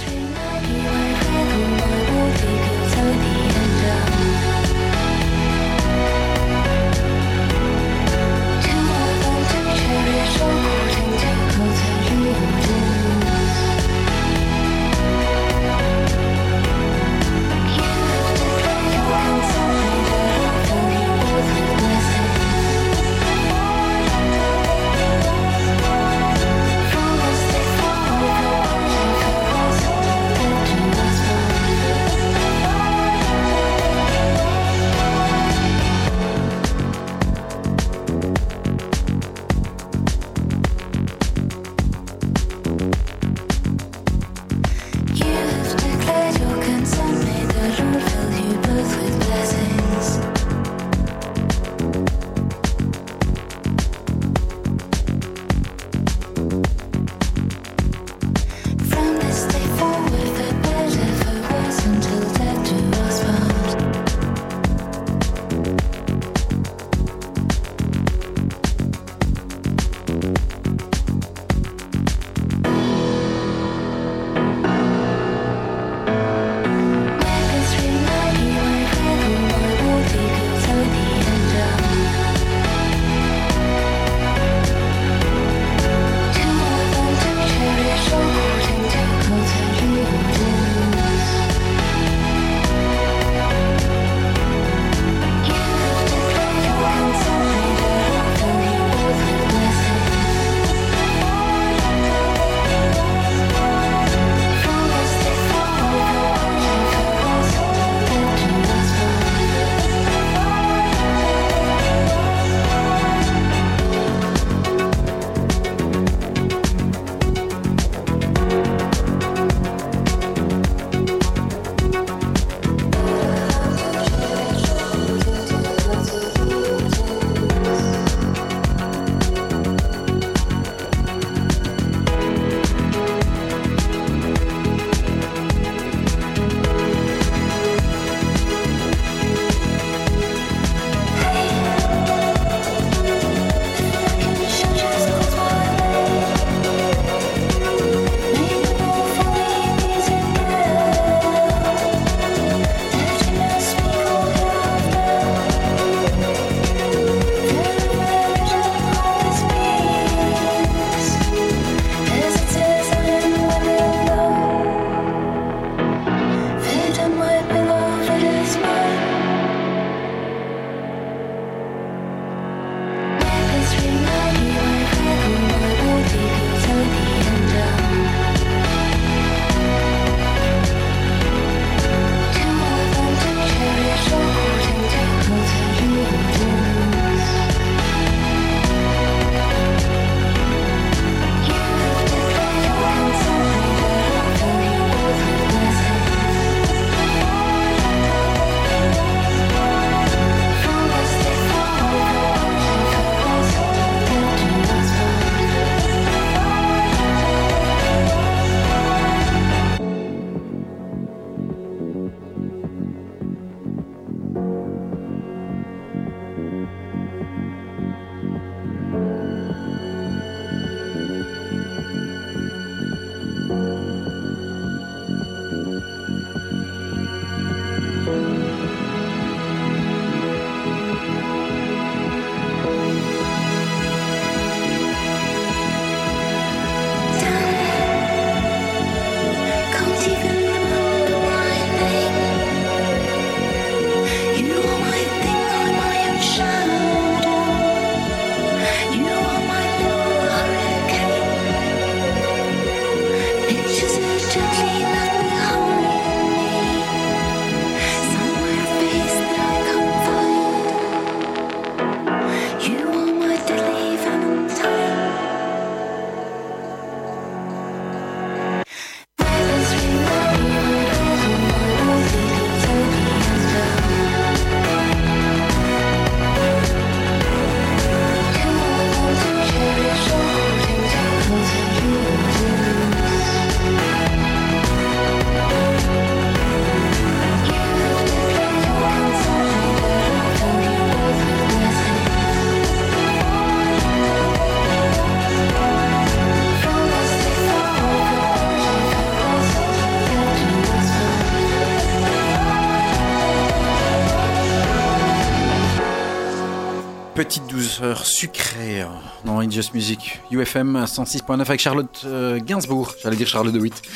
Just Music. UFM 106.9 avec Charlotte euh, Gainsbourg. J'allais dire Charlotte de Witt.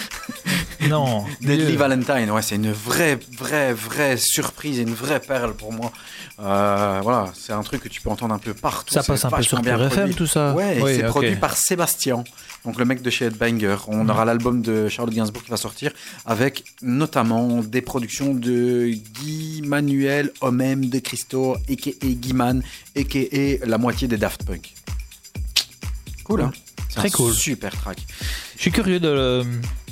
Non. Deadly. Valentine, ouais, c'est une vraie, vraie, vraie surprise et une vraie perle pour moi. Euh, voilà, c'est un truc que tu peux entendre un peu partout. Ça passe un peu sur bien FM, tout ça. Ouais, Oui, c'est produit par Sébastien, donc le mec de chez Headbanger. On Mhm. aura l'album de Charlotte Gainsbourg qui va sortir avec notamment des productions de Guy Manuel Homem de Christo, a.k.a. Guy Man, a.k.a. la moitié des Daft Punk. Cool, hein C'est Très un cool. Super track. Je suis curieux de, le-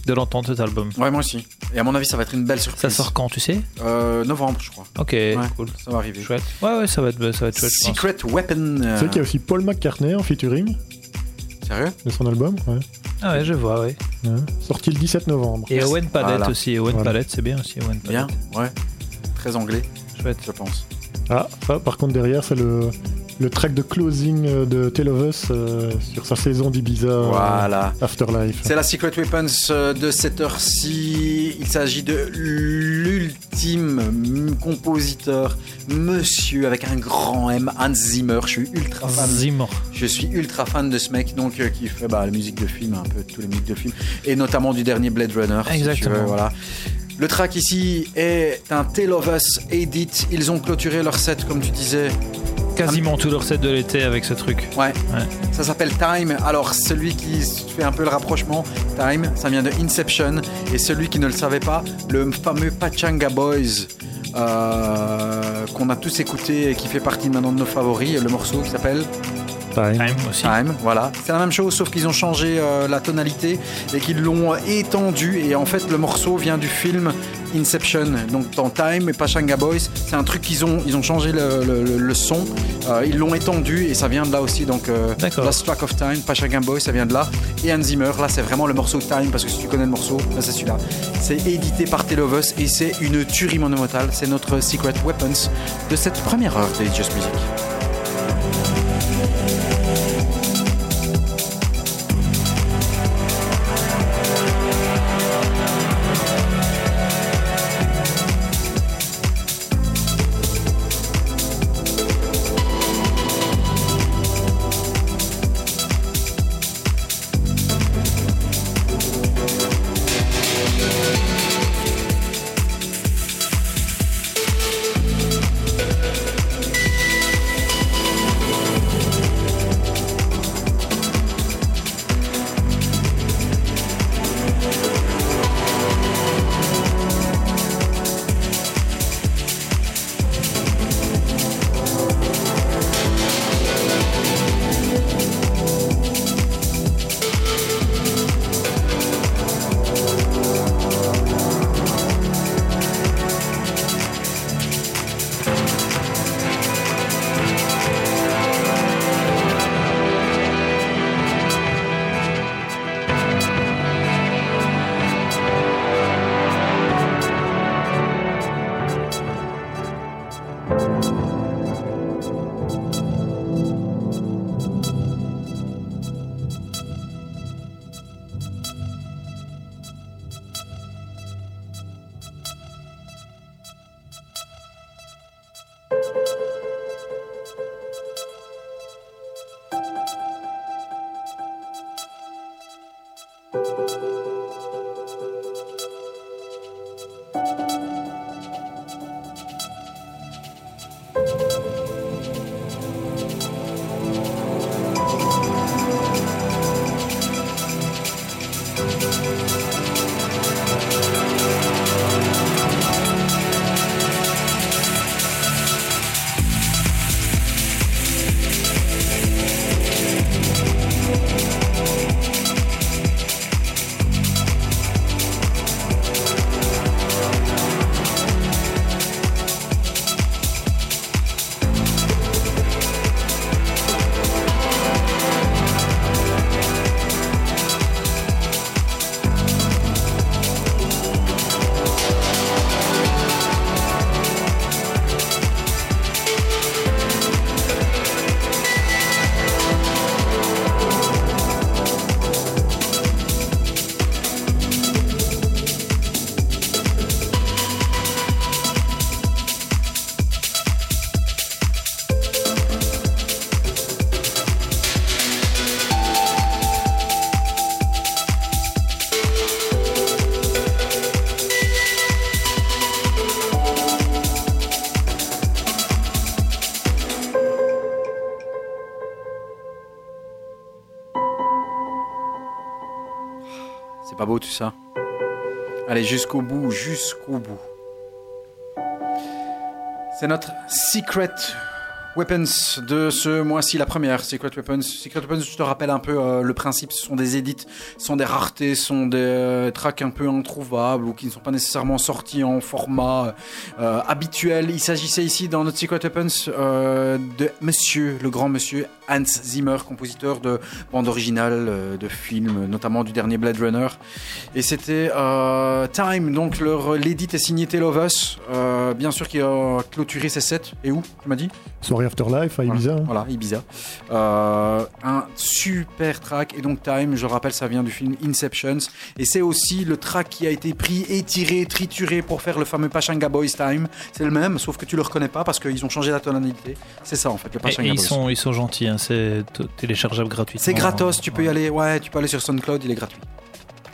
de l'entendre cet album. Ouais, moi aussi. Et à mon avis, ça va être une belle surprise. Ça sort quand, tu sais? Euh, novembre, je crois. Ok, cool. Ça va arriver. Chouette. Ouais, ouais, ça va être, ça va être chouette. je pense. Secret Weapon. euh, Tu sais qu'il y a aussi Paul McCartney en featuring Sérieux? de son album, ouais. Ah ouais, je vois, ouais. Ouais. Sorti le 17 novembre. Et Owen Palette Voilà. aussi. Owen Voilà. Palette, c'est bien aussi. Owen Palette. Bien, ouais. Très anglais, Chouette. je pense. Ah, ça, par contre, derrière, c'est le, le track de closing euh, de Tale of Us euh, sur sa saison d'Ibiza euh, Voilà. Afterlife. C'est la Secret Weapons de cette heure-ci. Il s'agit de l'ultime compositeur, monsieur avec un grand M, Hans Zimmer. Je suis ultra fan. Zimmer. Je suis ultra fan de ce mec, donc euh, qui fait bah, la musique de film, un peu tous les musiques de film, et notamment du dernier Blade Runner. si tu Exactement. veux, voilà. Le track ici est un Tale of Us Edit. Ils ont clôturé leur set, comme tu disais. Quasiment tout leur set de l'été avec ce truc. Ouais. Ouais. Ça s'appelle Time. Alors, celui qui fait un peu le rapprochement, Time, ça vient de Inception. Et celui qui ne le savait pas, le fameux Pachanga Boys. euh, qu'on a tous écouté et qui fait partie maintenant de nos favoris, le morceau qui s'appelle Time. Time aussi. Time, voilà. C'est la même chose, sauf qu'ils ont changé euh, la tonalité et qu'ils l'ont étendu. Et en fait, le morceau vient du film Inception. Donc, dans Time et Pachanga Boys, c'est un truc qu'ils ont, ils ont changé le, le- le- le son. Euh, ils l'ont étendu et ça vient de là aussi. Donc, euh. Last Track of Time, Pachanga Boys, ça vient de là. Et Hans Zimmer, là, c'est vraiment le morceau Time parce que si tu connais le morceau, là, c'est celui-là. C'est édité par Tale of Us et c'est une tuerie monumentale. C'est notre Secret Weapons de cette première heure de Just Music. Jusqu'au bout, jusqu'au bout. C'est notre Secret Weapons de ce mois-ci, la première Secret Weapons. Secret Weapons, je te rappelle un peu euh, le principe, ce sont des edits, ce sont des raretés, ce sont des euh, tracks un peu introuvables ou qui ne sont pas nécessairement sortis en format euh, habituel. Il s'agissait ici dans notre Secret Weapons de monsieur, le grand monsieur Hans Zimmer, compositeur de bandes originales, de films, notamment du dernier Blade Runner. Et c'était Time, donc l'édit est signé Tale of Us, bien sûr qui a clôturé ses sets. Et où, tu m'as dit? Afterlife à Ibiza. voilà, Ibiza. Euh, un super track. Et donc, Time, je le rappelle, ça vient du film Inceptions. Et c'est aussi le track qui a été pris, étiré, trituré pour faire le fameux Pachanga Boys Time. C'est le même, sauf que tu le reconnais pas parce qu'ils ont changé la tonalité. C'est ça, en fait, le Pachanga et ils Boys. sont, ils sont gentils, hein, c'est téléchargeable gratuitement. C'est gratos, tu peux y aller. Ouais, tu peux aller sur SoundCloud, il est gratuit.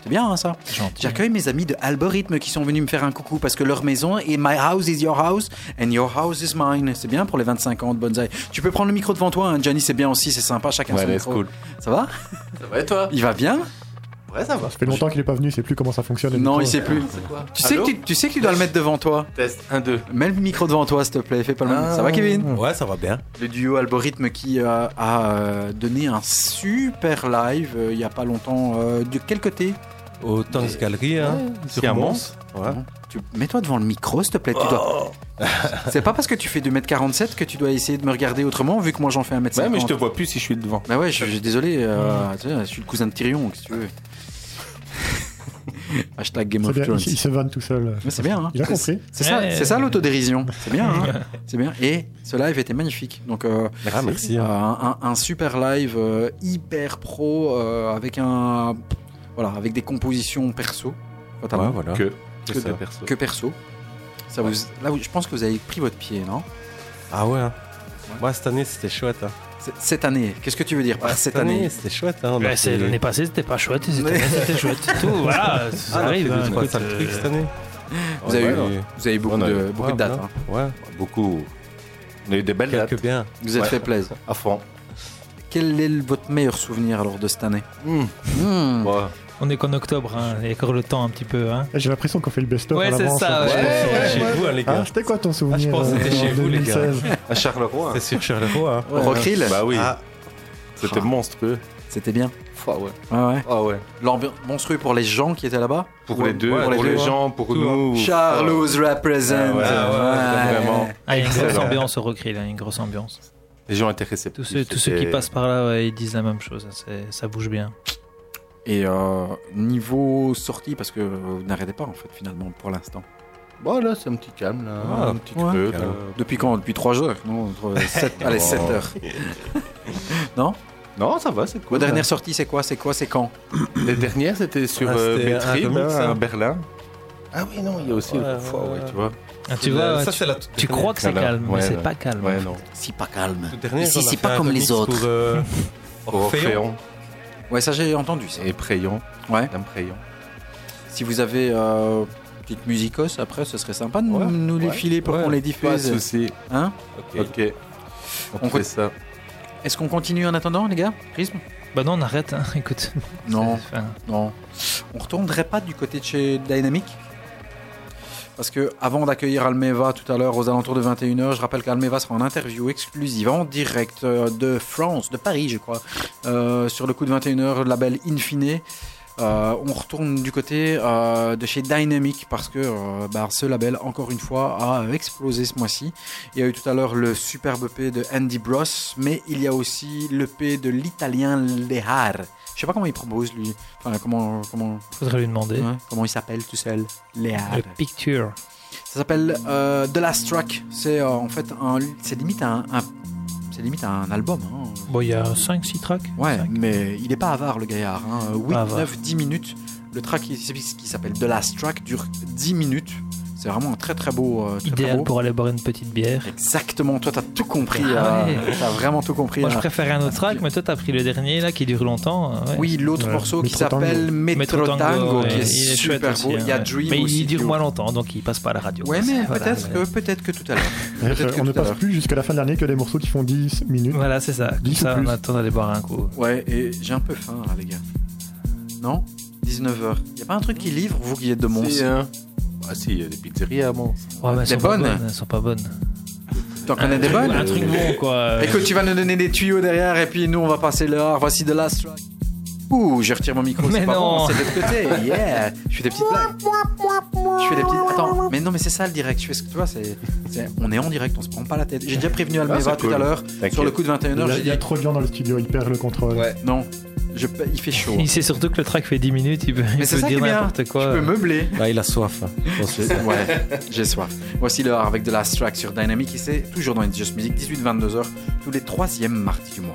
C'est bien, hein, ça. Gentil. J'accueille mes amis de Algorithme qui sont venus me faire un coucou parce que leur maison est My house is your house and your house is mine. C'est bien pour les 25 ans de bonsaï. Tu peux prendre le micro devant toi, hein. Gianni, c'est bien aussi, c'est sympa, chacun Ouais, son c'est micro. cool. Ça va? Ça va et toi? Il va bien? Ouais, ça va. Ça fait longtemps qu'il est pas venu, il sait plus comment ça fonctionne. Non, micro. il sait plus. quoi Tu sais, que tu, tu sais que tu dois le mettre devant toi. Test 1, 2. Mets le micro devant toi, s'il te plaît. Fais pas le Ah. Ça va, Kevin Ouais, ça va bien. Le duo Algorithme qui euh, a euh, donné un super live euh, il y a pas longtemps. euh, de quel côté Au Tanks Gallery, hein, sur un Mons. Ouais. Tu- Mets-toi devant le micro, s'il te plaît. Tu dois... C'est pas parce que tu fais 2m47 que tu dois essayer de me regarder autrement, vu que moi j'en fais 1m50. Ouais, mais je te vois plus si je suis devant. Bah ouais, je, je- désolé, euh, tu sais, je suis le cousin de Tyrion, si tu veux. Hashtag Game of bien, Thrones. il, il se vanne tout seul. Mais c'est bien, hein. Il a compris. C'est ça, Ouais. c'est ça l'autodérision. C'est bien, hein. c'est bien. Et ce live était magnifique. Donc euh, Ah, merci. euh, hein. un, un- un super live euh, hyper pro euh, avec un voilà avec des compositions perso, Ouais, voilà. Que. Que Que de- perso. que perso. Ça vous, là, je pense que vous avez pris votre pied, non? Ah ouais. hein. Moi, cette année, c'était chouette. Hein. Cette année, qu'est-ce que tu veux dire par cette Cette année c'était chouette. Hein. Ouais, c'est- L'année passée, c'était pas chouette, et cette année, c'était chouette. C'est tout, voilà, ça Ah, arrive. hein, trois écoute, sales euh, trucs cette année. Vous avez Ouais, eu- ouais. Vous avez beaucoup de, eu- beaucoup Ouais, de dates. hein. Ouais, Beaucoup. On a eu des belles dates. quelques biens. Vous êtes Ouais. fait plaisir. À fond. Quel est le- votre meilleur souvenir alors de cette année? Hmm. Hmm. On est qu'en octobre, hein, il y a encore le temps un petit peu. Hein. J'ai l'impression qu'on fait le best-of Ouais, à c'est ça, hein. ouais. Ouais, chez vous, hein, les Ah, gars. c'était quoi ton souvenir pense que c'était chez vous, les gars. 2016? À Charleroi. C'est sur Charleroi. Hein. Au Rockrill Bah oui. Ah, C'était Ah. monstrueux. C'était bien. Ah ouais. Ouais, ouais. Ah ouais. L'ambiance monstrueux pour les gens qui étaient là-bas Pour les deux, ouais, pour, les, deux. gens, pour Tout, nous. Charlo's represent. Ah ouais, Ouais. vraiment. Ah, il y a une grosse ambiance au Rockrill, hein, une grosse ambiance. Les gens étaient réceptifs. Tous ceux, tous ceux qui passent par là, ouais, ils disent la même chose. Ça bouge bien. Et euh, niveau sortie, parce que vous n'arrêtez pas en fait finalement pour l'instant. Bon, là, c'est un petit calme, là. Ah, un petit ouais. peu. Calme. là. Depuis quand? Depuis 3 heures non? Entre Allez, Oh. 7 heures. non? Non, ça va, c'est cool. Votre dernière sortie, c'est quoi? C'est quoi? C'est quand? Les dernières, c'était sur Ah, euh, à Berlin. Ah oui, non, il y a aussi Ouais, le ouais, tu vois. Ah, tu vois, ça, tu, c'est la tu crois que c'est calme, mais c'est pas calme. Ouais, non. Si pas calme. Dernière, Ici, c'est pas comme les autres. Euh, Orphéon. Ouais, ça j'ai entendu ça. et Préyon. Ouais. Dame. Si vous avez euh, petite musicos après, ce serait sympa de nous- Ouais, nous les ouais, filer pour ouais, qu'on les Pas de diffuse. souci. Hein ok. Ok. On, On fait co- ça. Est-ce qu'on continue en attendant, les gars? Prisme? Bah non, on arrête, hein, écoute. Non. Enfin, Non. On retournerait pas du côté de chez Dynamic? Parce que avant d'accueillir Almeva tout à l'heure aux alentours de 21h, je rappelle qu'Almeva sera en interview exclusive en direct euh, de France, de Paris, je crois, euh, sur le coup de 21h, le label Infine. Euh, on retourne du côté euh, de chez Dynamic parce que bah, ce label, encore une fois, a explosé ce mois-ci. Il y a eu tout à l'heure le superbe EP de Andy Bros, mais il y a aussi l'EP de l'italien Lehar. Je sais pas comment il propose lui. Enfin, comment, comment, faudrait lui demander. ouais, comment il s'appelle tout seul. Lehar. Le picture. Ça s'appelle euh, The Last Track. C'est euh, en fait un, c'est limite un, un- c'est limite un album. hein. Bon, il y a 5-6 tracks. Ouais, Cinq. mais il est pas avare le gaillard. Hein. 8, Pas avare. 9, 10 minutes. Le track qui, qui s'appelle The Last Track dure 10 minutes. C'est vraiment un très très beau. euh, très, très Idéal beau. pour aller boire une petite bière. Exactement, toi t'as tout compris. Ah euh, ouais. T'as vraiment tout compris. Moi, je là. préférais un autre track, mais toi, t'as pris le dernier là qui dure longtemps. euh, ouais. Oui, l'autre Ouais, morceau qui Metro Tango. s'appelle Metro, Metro Tango, ouais, qui est, il est super beau. hein, Il y a ouais. Dream Mais aussi. il dure moins longtemps, donc il passe pas à la radio. Ouais, mais Voilà, peut-être ouais. que, peut-être que tout à l'heure. On ne passe plus jusqu'à la fin de l'année que des morceaux qui font 10 minutes. Voilà, c'est ça. Comme Dix ou ça, on plus. attend d'aller boire un coup. Ouais, et j'ai un peu faim là, les gars. Non? 19h. Y a pas un truc qui livre, vous qui êtes de Mons? Hein. Ah si, il y a des pizzerias à Mons. Ouais, mais elles Des sont pas bonnes bonnes, Elles sont pas bonnes. T'en connais des bonnes Un truc bon, quoi. Écoute, tu vas nous donner des tuyaux derrière et puis nous on va passer le art. Voici de Last Track. Ouh, je retire mon micro, c'est pas non. bon, c'est de l'autre côté. Yeah, je fais des petites blagues. Je fais des petites. Attends, mais non, mais c'est ça le direct. Je fais ce que tu vois, c'est, on est en direct, on se prend pas la tête. J'ai déjà prévenu Almeva c'est tout à l'heure sur le coup de 21h. Il y, a, J'ai il y a dit trop de gens dans le studio, il perd le contrôle. ouais, non, je, il fait chaud. Il sait surtout que le track fait 10 minutes, il peut, il peut dire n'importe Je quoi. peux meubler. Là, il a soif. hein. J'ai- Ouais, j'ai soif. Voici le art avec de Last Track sur Dynamic et c'est toujours dans It's Just Music, 18-22h, tous les troisièmes mardis du mois.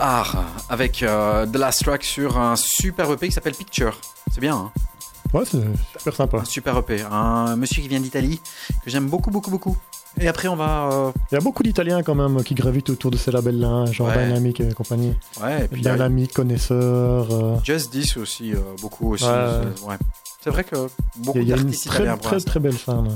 Art avec euh, The Last Track sur un super EP qui s'appelle Picture. C'est bien, hein? Ouais, c'est super sympa. un super EP. Un monsieur qui vient d'Italie que j'aime beaucoup, beaucoup, beaucoup. Et après, on va. euh, Il y a beaucoup d'Italiens quand même qui gravitent autour de ces labels-là, hein, genre Ouais. Dynamic et compagnie. Ouais, et puis a Dynamic, Connaisseur. euh, Just This aussi, euh, beaucoup aussi. Ouais. C'est vrai que beaucoup Il y a une d'artistes très très très belle fin. là.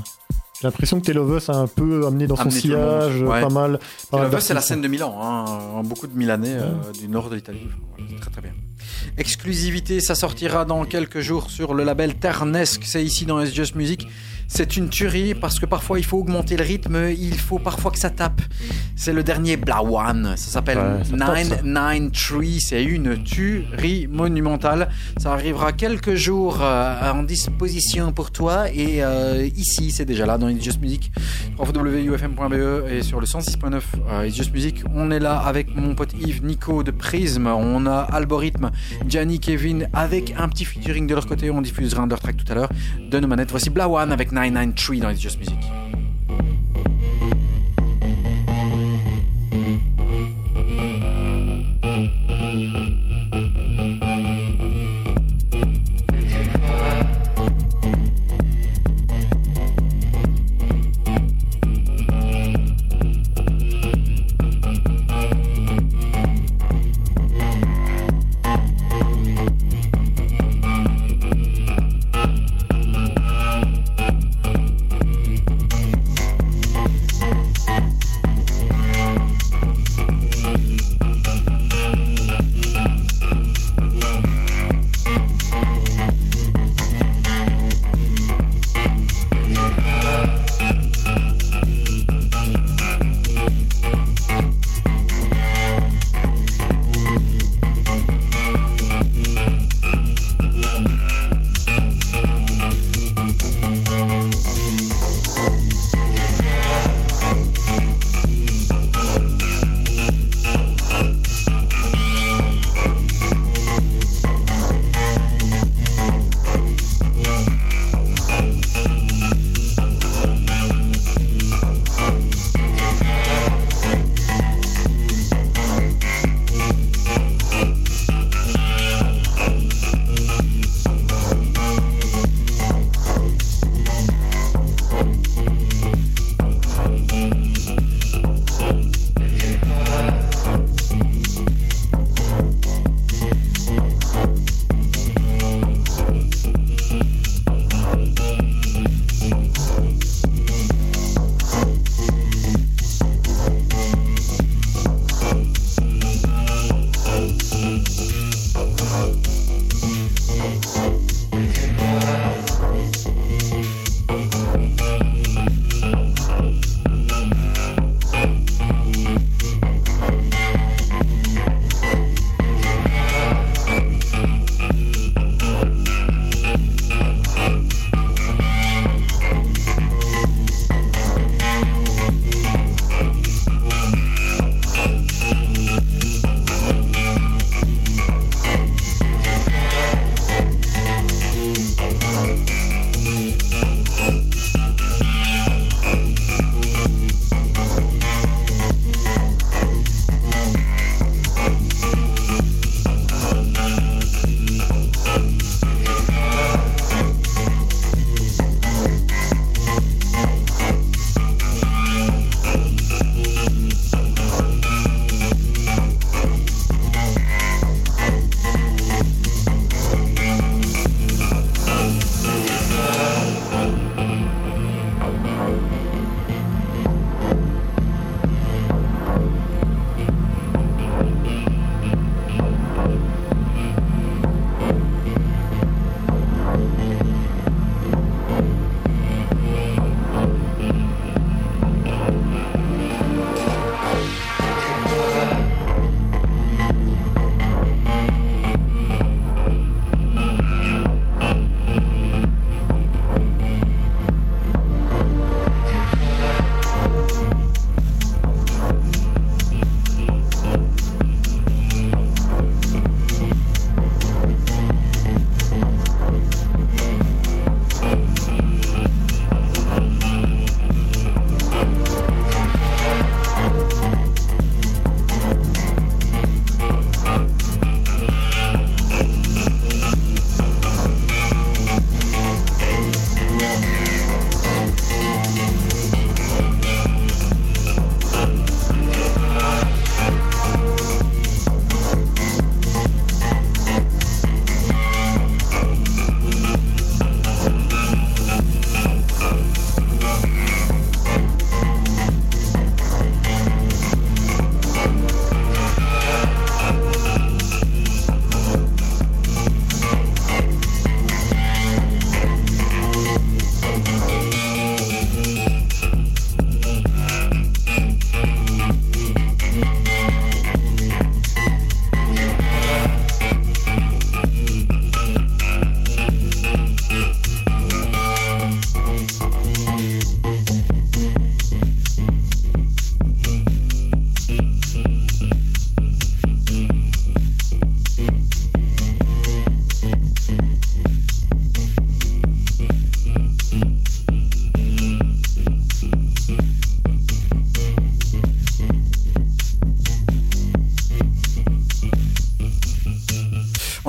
J'ai l'impression que Telovus a un peu amené dans son Amené sillage ouais. pas mal. Le c'est la scène de Milan, hein. beaucoup de Milanais euh, du nord de l'Italie. Voilà, très très bien. Exclusivité, ça sortira dans quelques jours sur le label Ternesque, c'est ici dans S Just Music. C'est une tuerie parce que parfois il faut augmenter le rythme, il faut parfois que ça tape. C'est le dernier Blawan, ça s'appelle Ouais, ça tape, ça. 993, c'est une tuerie monumentale. Ça arrivera quelques jours euh, en disposition pour toi et euh, ici c'est déjà là dans It's Just Music, www.ufm.be et sur le 106.9 euh, It's Just Music. On est là avec mon pote Yves, Nico de Prism, on a Algorithme, Gianni, Kevin avec un petit featuring de leur côté. On diffusera un track tout à l'heure de nos manettes. Voici Blawan avec 993 dans It's Just Music.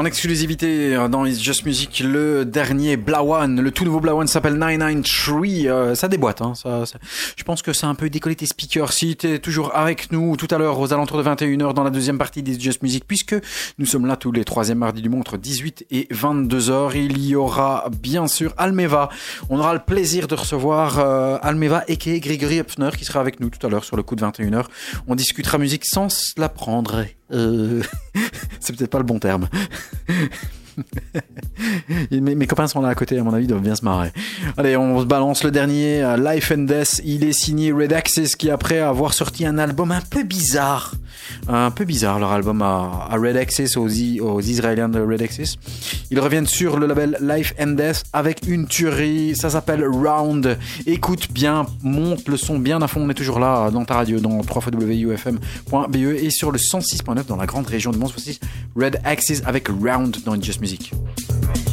Exclusivité euh, dans It's Just Music, le dernier Blawan, le tout nouveau Blawan s'appelle 993. Euh, ça déboîte, hein, ça, ça- pense que c'est un peu décollé tes speakers. Si tu es toujours avec nous tout à l'heure aux alentours de 21h dans la deuxième partie d'It's Just Music, puisque nous sommes là tous les troisièmes mardis du mois entre 18 et 22h, il y aura bien sûr Almeva. On aura le plaisir de recevoir euh, Almeva et Grégory Hupfner qui sera avec nous tout à l'heure sur le coup de 21h. On discutera musique sans se la prendre. Euh, c'est peut-être pas le bon terme. Mes, copains sont là à côté, à mon avis, ils doivent bien se marrer. Allez, on se balance le dernier, euh, Life and Death. Il est signé Red Axis, qui après avoir sorti un album un peu bizarre, un peu bizarre, leur album à, Red Axis, aux, Israéliens de Red Axis. Ils reviennent sur le label Life and Death avec une tuerie, ça s'appelle Round. Écoute bien, monte le son bien à fond, on est toujours là dans ta radio, dans www.ufm.be E et sur le 106.9 dans la grande région du Mons. Voici Red Axis avec Round dans Just Music. Ah,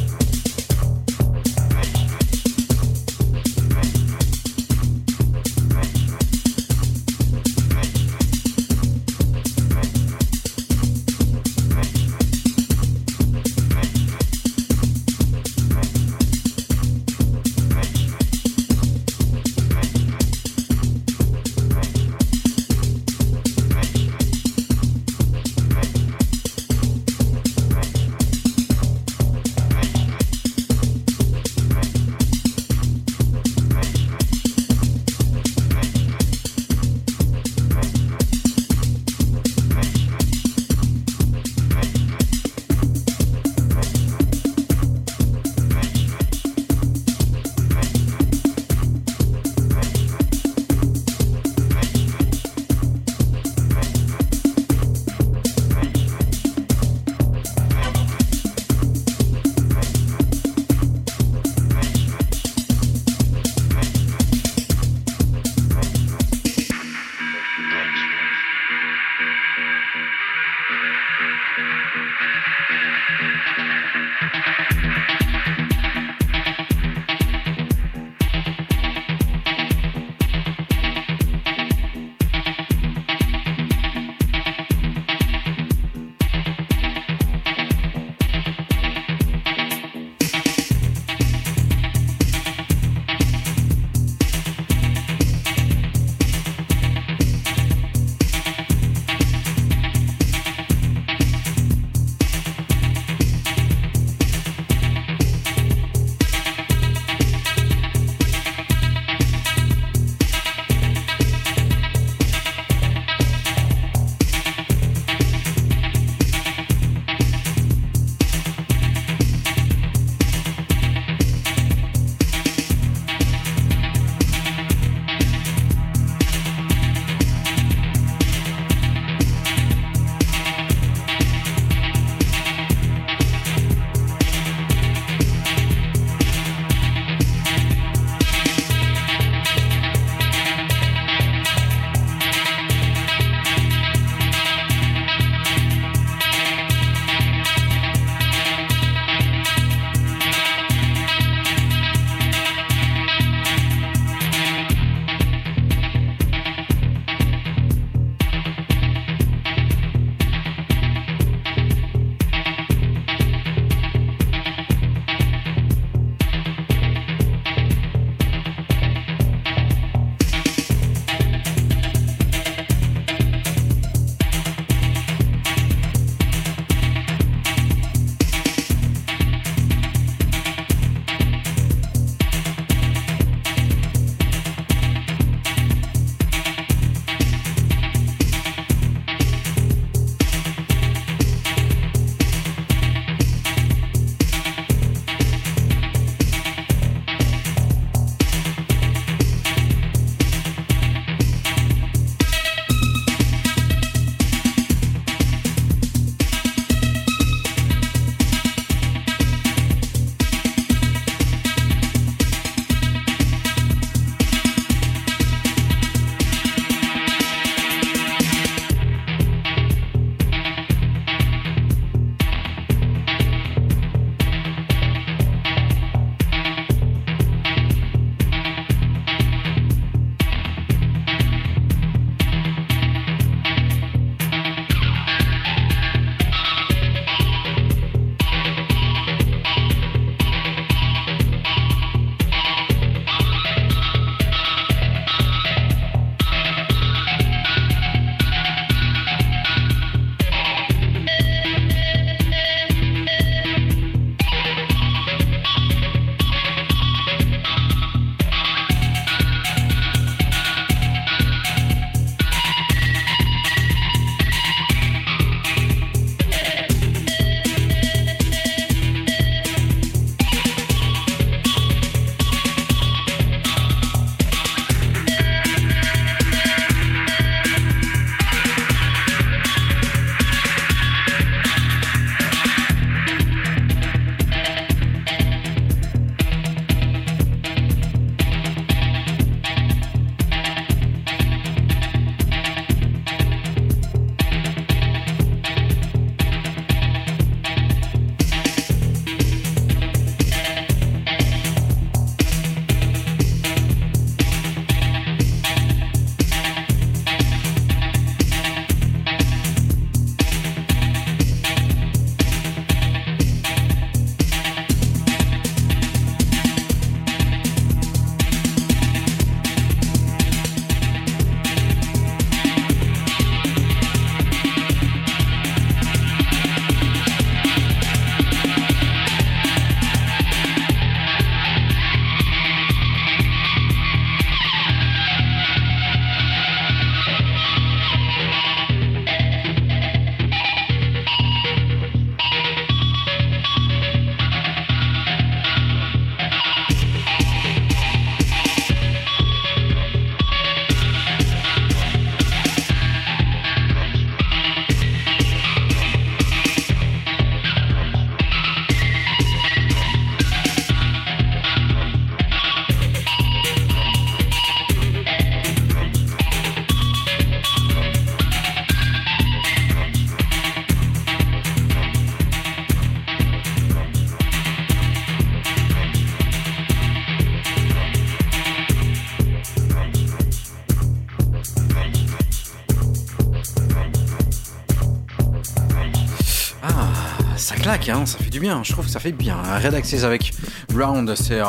bien. Je trouve que ça fait bien. Red Access avec Round, c'est, euh,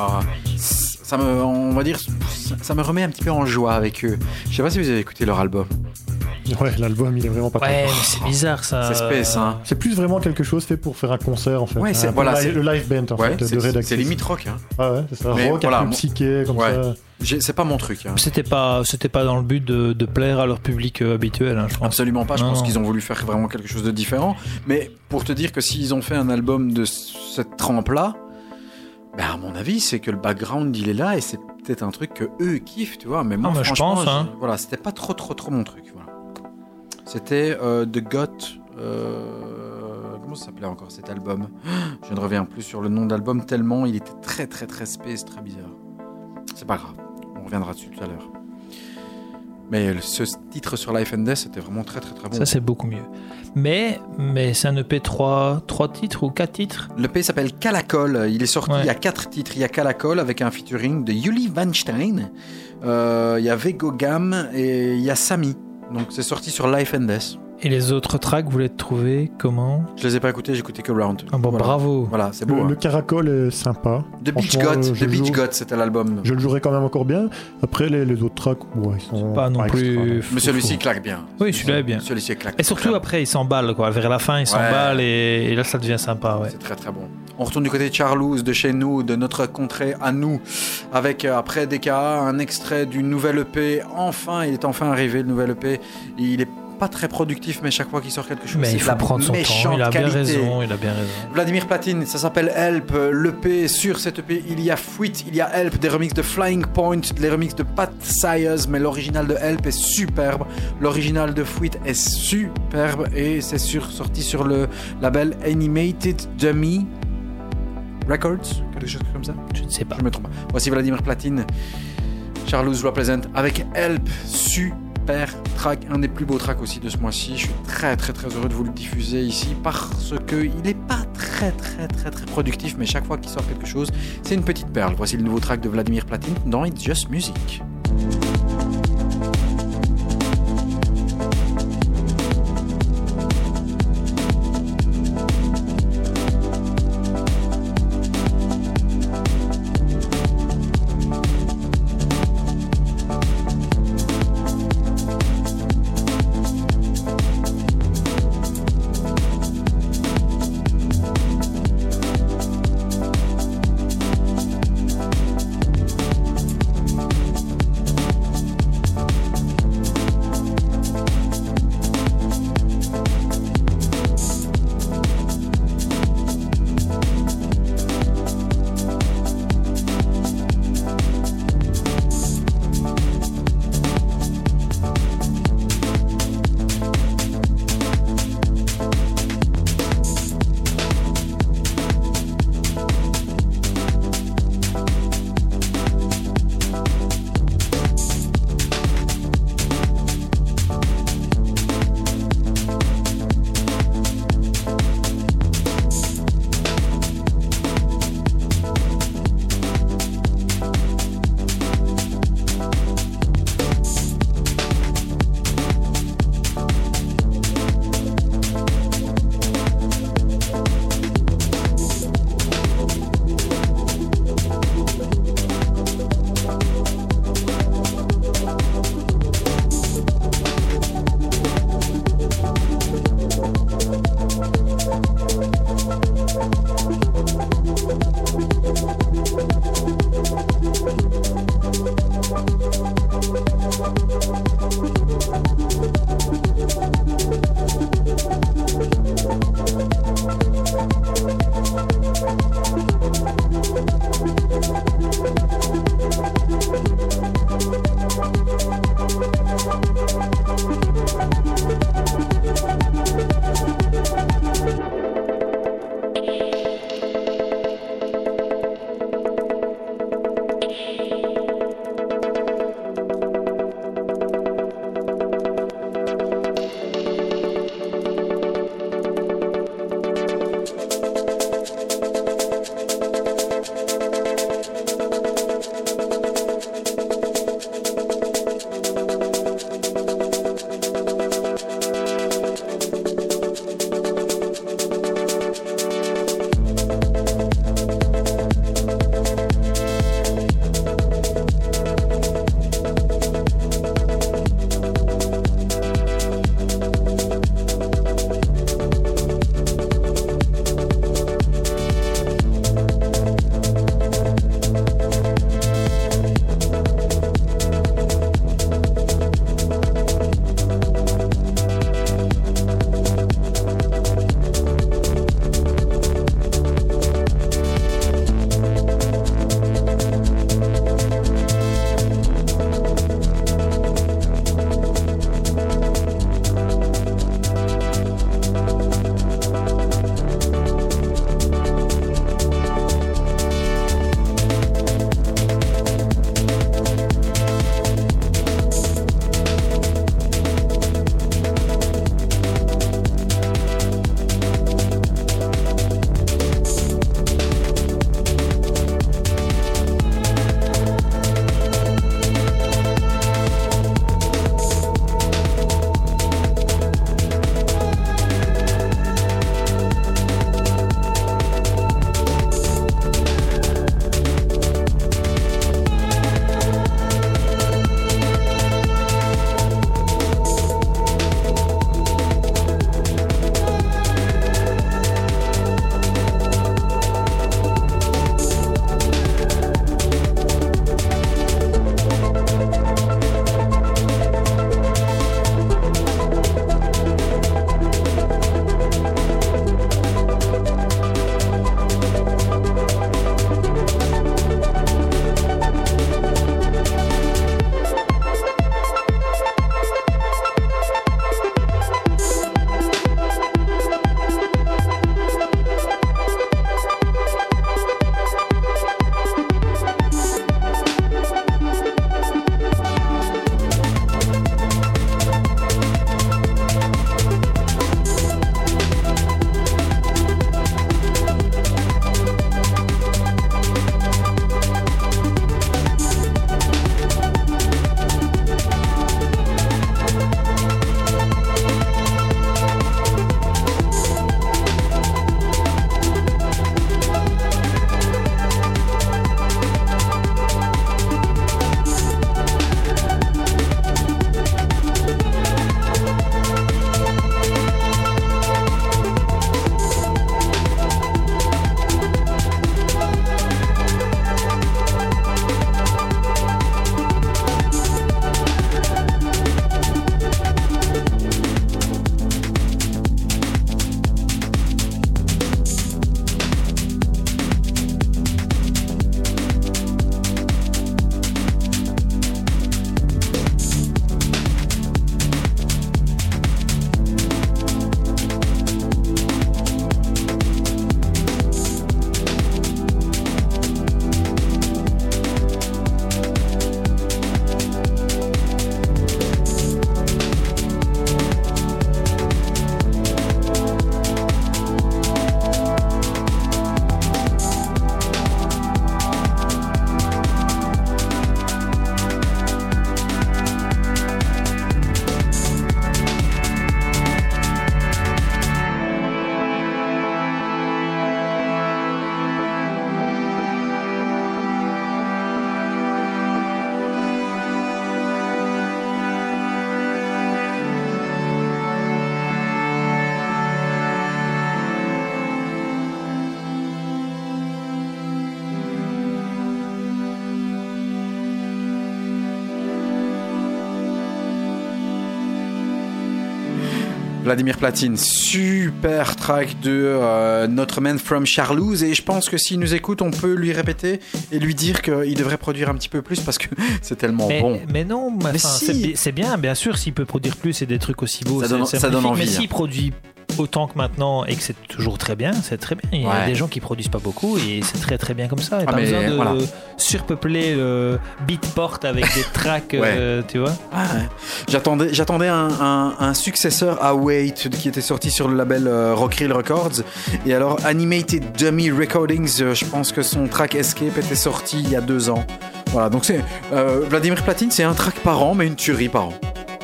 ça me, on va dire, ça, me remet un petit peu en joie avec eux. Je sais pas si vous avez écouté leur album. Ouais, l'album, il est vraiment pas top. Ouais, mais c'est bizarre ça. C'est space, hein. C'est plus vraiment quelque chose fait pour faire un concert en fait. Ouais, c'est- voilà, li- c'est- le live band en Ouais, fait de c'est, Red c'est Access. limite rock. Hein. Ah ouais, c'est ça. Mais Rock, voilà, un peu psyché comme Ouais. ça. C'est pas mon truc. hein. C'était pas, c'était pas dans le but de, de plaire à leur public euh, habituel, hein, je pense. Absolument pas. Je Non, pense qu'ils ont voulu faire vraiment quelque chose de différent. Mais pour te dire que s'ils ont fait un album de cette trempe-là, ben à mon avis, c'est que le background il est là et c'est peut-être un truc que eux kiffent, tu vois. Mais moi, Ah, mais je franchement, pense, hein. je- voilà, c'était pas trop, trop, trop mon truc. Voilà. C'était euh, The Got. euh, comment ça s'appelait encore cet album? Je ne reviens plus sur le nom d'album tellement il était très, très, très space, très bizarre. C'est pas grave. On reviendra dessus tout à l'heure. Mais ce titre sur Life and Death, c'était vraiment très, très, très bon. Ça c'est beaucoup mieux. Mais, mais c'est un EP 3, 3 titres ou 4 titres? Le P s'appelle Calacol. Il est sorti, Ouais. il y a quatre titres. Il y a Calacol avec un featuring de Yuli Weinstein. Euh, il y a Vego Gam et il y a Sami. Donc c'est sorti sur Life and Death. Et les autres tracks, vous les trouvez comment Je les ai pas écoutés, j'ai écouté que Round. Ah bon, Voilà. bravo. Voilà, c'est Le, beau. le hein. Caracol est sympa. The Beach God, euh, The Beach joue- God, c'était l'album. Je le jouerai quand même encore bien. Après, les, les autres tracks, ouais, ils sont Pas non plus. Mais celui-ci claque bien. Oui, celui-là est bien. Celui-ci claque. Et surtout après, il s'emballe, quoi. Vers la fin, il s'emballe et, et là, ça devient sympa, ouais. C'est très très bon. On retourne du côté de Charlouse, de chez nous, de notre contrée à nous, avec euh, après DKA un extrait du nouvel EP. Enfin, il est enfin arrivé le nouvel EP. Il est pas très productif, mais chaque fois qu'il sort quelque chose, Mais il faut prendre son temps. Il a bien qualité. raison, il a bien raison. Vladimir Platine, ça s'appelle Help. L'EP, sur cet EP, il y a Fuite, il y a Help, des remixes de Flying Point, des remixes de Pat Sayers, mais l'original de Help est superbe. L'original de Fuite est superbe et c'est sur, sorti sur le label Animated Dummy Records, quelque chose comme ça. Je ne sais pas. Je me trompe. Voici Vladimir Platine, Charlotte Represent avec Help, super track, un des plus beaux tracks aussi de ce mois-ci. Je suis très très très heureux de vous le diffuser ici parce que il n'est pas très très très très productif, mais chaque fois qu'il sort quelque chose, c'est une petite perle. Voici le nouveau track de Vladimir Platine dans It's Just Music. Vladimir Platine, super track de euh, notre man from Charlouse et je pense que s'il nous écoute, on peut lui répéter et lui dire qu'il devrait produire un petit peu plus parce que c'est tellement Mais, bon. mais non, mais si. c'est bi- c'est bien, bien sûr, s'il peut produire plus et des trucs aussi beaux, Ça c'est- donne- ça envie, Mais hein. s'il produit autant que maintenant et que c'est toujours très bien, c'est très bien. Il y a Ouais. des gens qui produisent pas beaucoup et c'est très très bien comme ça. Et Ah, pas mais besoin de voilà. surpeupler le beatport avec des tracks, euh, tu vois. Ah ouais. J'attendais, j'attendais un, un- un successeur à Wait qui était sorti sur le label euh, Rockrill Records. Et alors, Animated Dummy Recordings, euh, je pense que son track Escape était sorti il y a deux ans. Voilà, donc c'est euh, Vladimir Platine, c'est un track par an, mais une tuerie par an.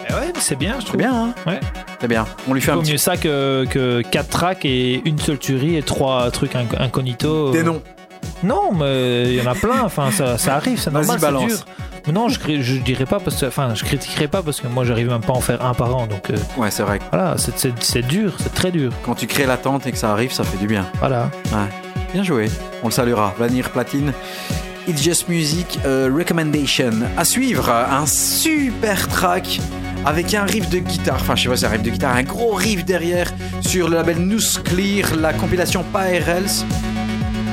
Eh ouais, c'est bien, je C'est trouve. bien, hein Ouais. C'est bien. On lui fait un Vaut petit mieux ça que, que 4 tracks et une seule tuerie et trois trucs inc- incognito. des noms. Non, mais il y en a plein. Enfin, ça, ça arrive, c'est normal, c'est dur. Non, je, je dirais pas parce que, enfin, je critiquerai pas parce que moi, j'arrive même pas à en faire un par an. Donc euh, Ouais, c'est vrai. voilà, c'est- dur, c'est très dur. Quand tu crées l'attente et que ça arrive, ça fait du bien. Voilà. Bien joué. On le saluera. Vladimir Platine. It's Just Music euh, Recommendation. À suivre, un super track avec un riff de guitare. Enfin, je sais pas si c'est un riff de guitare, un gros riff derrière sur le label Nous Clear, la compilation Else.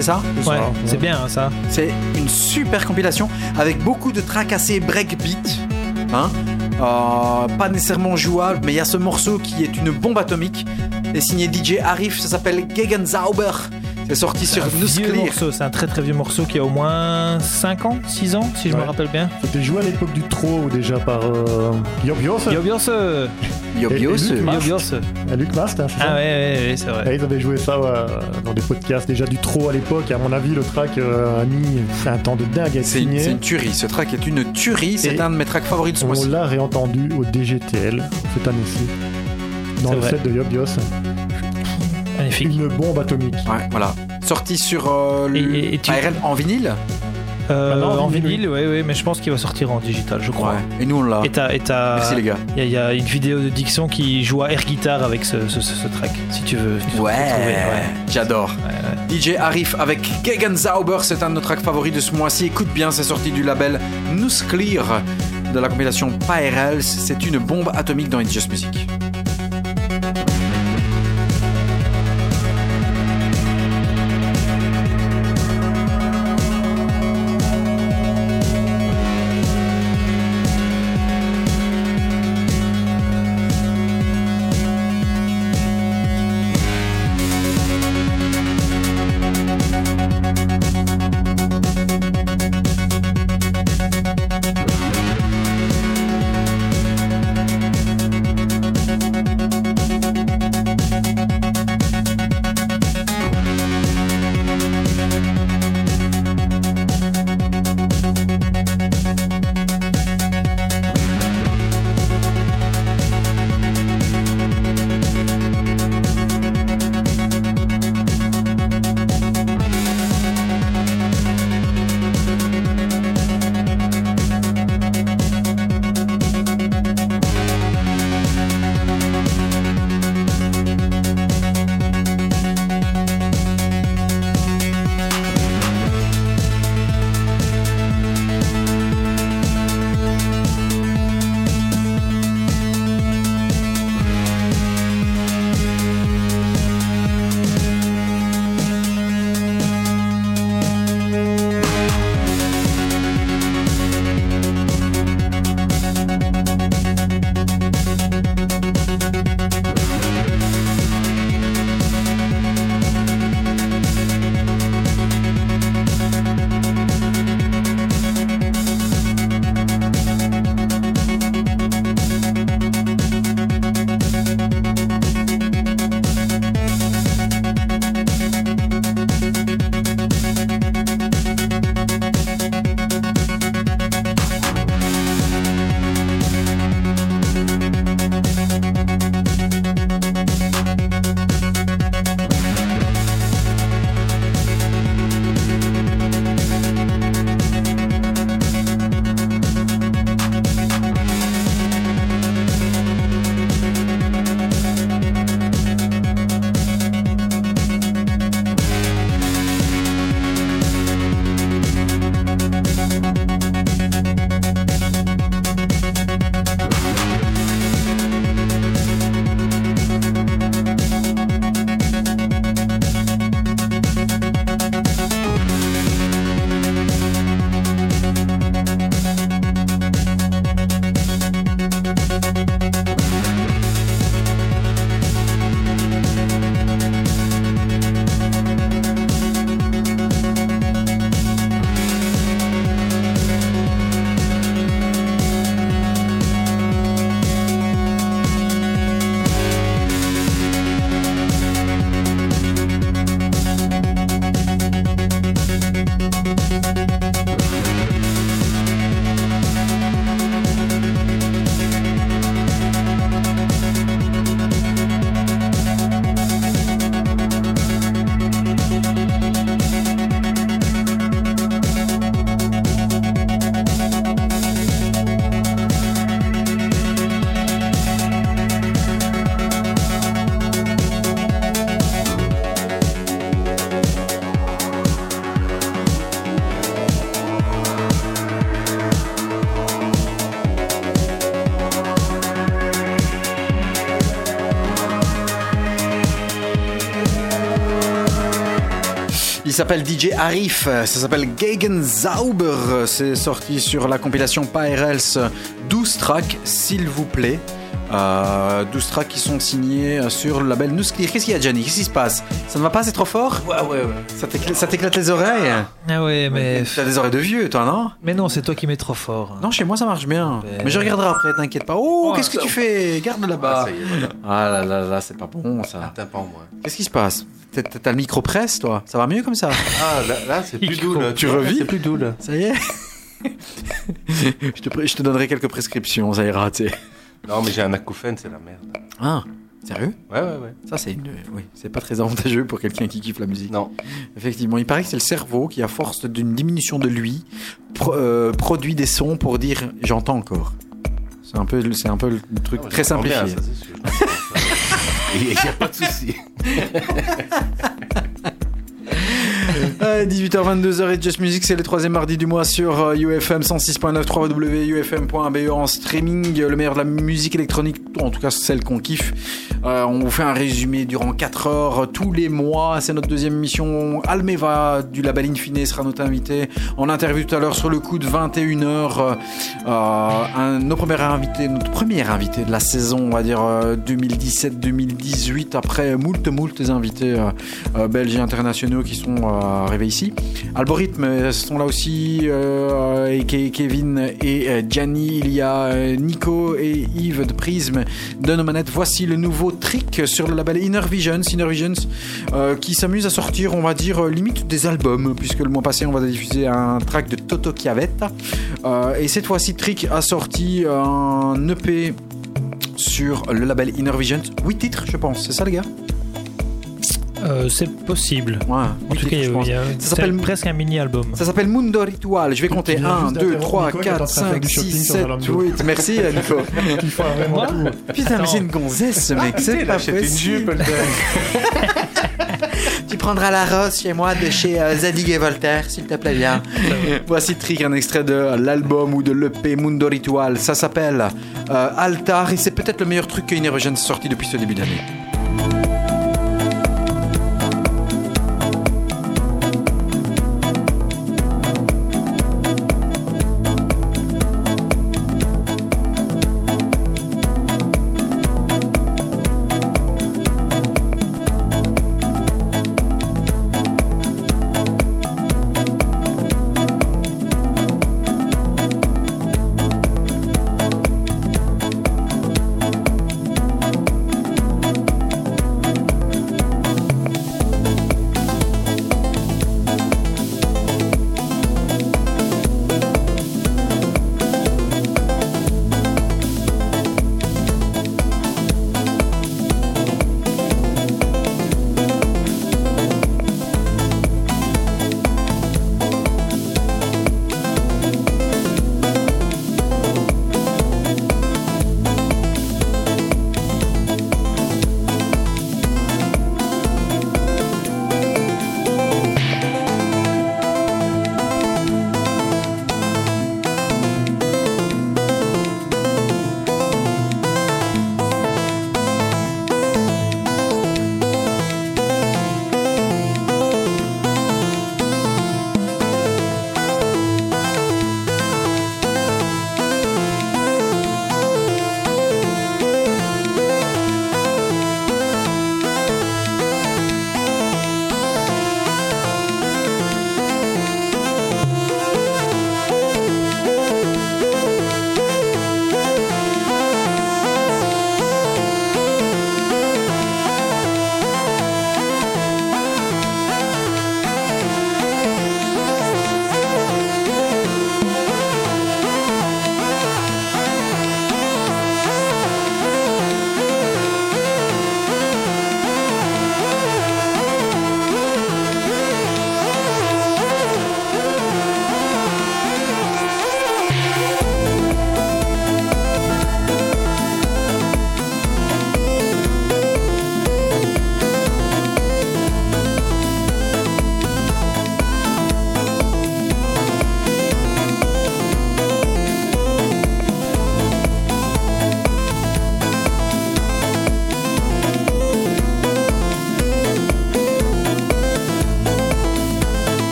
C'est ça Ouais, c'est bien hein, ça. C'est une super compilation avec beaucoup de tracks assez breakbeat. Hein Euh, pas nécessairement jouable, mais il y a ce morceau qui est une bombe atomique. Et signé DJ Arif, ça s'appelle Gegenzauber. C'est sorti sur morceau, c'est un très très vieux morceau qui a au moins 5 ans, 6 ans, si je me Ouais. rappelle bien. C'était joué à l'époque du Tro déjà par euh, Yobios. Yobios. et Luc Mast, hein, c'est Ah ça ouais, ouais, ouais, c'est vrai. Et ils avaient joué ça ouais, dans des podcasts déjà du Tro à l'époque. À mon avis, le track euh, a mis un temps de dingue à C'est une, tuerie. Ce track est une tuerie. C'est un de mes tracks favoris de ce On l'a réentendu au DGTL cette année-ci. Dans le vrai. set de Yob Yos. Magnifique. Une bombe atomique. Ouais, voilà. Sorti sur euh, le Et- et- et tu- ARL en vinyle. Euh, Maintenant, en en vinyle, vinyle, ouais, ouais, mais je pense qu'il va sortir en digital, je crois. Et nous on l'a. Et t'as, et t'as- Merci les gars. Il y, a- il y a une vidéo de Dixon qui joue à air guitare avec ce, ce- ce- ce track, si tu veux. tu Ouais, trouver, j'adore. DJ Arif avec Gegenzauber, c'est un de nos tracks favoris de ce mois-ci. Écoute bien, c'est sorti du label Nous Clear de la compilation Pyrels. C'est une bombe atomique dans It's Just Music. Il s'appelle DJ Arif, ça s'appelle Gegen Zauber. C'est sorti sur la compilation Pyrels 12 tracks, s'il vous plaît. Euh, 12 tracks qui sont signés sur le label Nusklir. Qu'est-ce qu'il y a, Gianni? Qu'est-ce qui se passe? Ça ne va pas C'est trop fort? Ouais, ouais, ouais. Ça t'éclate, les oreilles? Ah ouais, mais. T'as des oreilles de vieux, toi, non? Mais non, c'est toi qui mets trop fort. Non, chez moi ça marche bien. Mais- Mais je regarderai après, t'inquiète pas. Oh, Ouais, qu'est-ce que ça- tu fais? Garde Ah, là-bas. ça y est, voilà. Ah là là là, c'est pas bon ça. Attends pas moi. Qu'est-ce qui se passe? T'as- le micro presse, toi Ça va mieux comme ça Ah, là, là c'est plus doux. Là. Tu revis C'est plus doux, là. Ça y est je, te, pré- je te donnerai quelques prescriptions, ça ira, tu sais. Non, mais j'ai un acouphène, c'est la merde. Ah, sérieux? Ouais, ouais, ouais. Ça, c'est une... Oui, c'est pas très avantageux pour quelqu'un qui kiffe la musique. Non. Effectivement, il paraît que c'est le cerveau qui, à force d'une diminution de lui, pro- euh, produit des sons pour dire « j'entends encore ». C'est un peu, c'est un peu le truc très bien, simplifié. ça, c'est sûr. Il n'y a pas de souci. Euh, 18h22h et Just Music, c'est le troisième mardi du mois sur euh, UFM 106.9 www.ufm.be en streaming, euh, le meilleur de la musique électronique, en tout cas celle qu'on kiffe. Euh, on vous fait un résumé durant 4 heures euh, tous les mois. C'est notre deuxième émission. Almeva du label Infine sera notre invité en interview tout à l'heure sur le coup de 21h. Euh, euh, un, nos premiers invités, notre premier invité de la saison, on va dire euh, 2017-2018, après moult moult invités euh, euh, belges et internationaux qui sont euh, arrivés ici. Algorithme euh, sont là aussi, euh, Kevin et euh, Gianni. Il y a Nico et Yves de Prisme de nos manettes. Voici le nouveau trick sur le label Inner Visions, Inner Visions qui s'amuse à sortir, on va dire, limite des albums, puisque le mois passé, on va diffuser un track de Toto Chiavetta. Et cette fois-ci, Trick a sorti un EP sur le label Inner Visions. 8 titres, je pense, c'est ça, les gars? Euh, c'est possible. Ouais, En tout cas, il Ça s'appelle- c'est presque un mini-album. Ça s'appelle Mundo Ritual. Je vais compter Tu viens 1, juste 2, d'interrompre 3, Nico qui est en 4, train de faire 5, du 6, shopping sur 7, Zalando. 8. Merci, Nico. Qui font vraiment tout. Putain, mais c'est une gonzesse, ce mec. C'est pas achète une jupe, possible. Tu prendras la rose chez moi de chez euh, Zadig et Voltaire, s'il te plaît bien. Voici Trick, un extrait de l'album ou de l'EP Mundo Ritual. Ça s'appelle euh, Altar et c'est peut-être le meilleur truc que Innervision sorti depuis ce début d'année.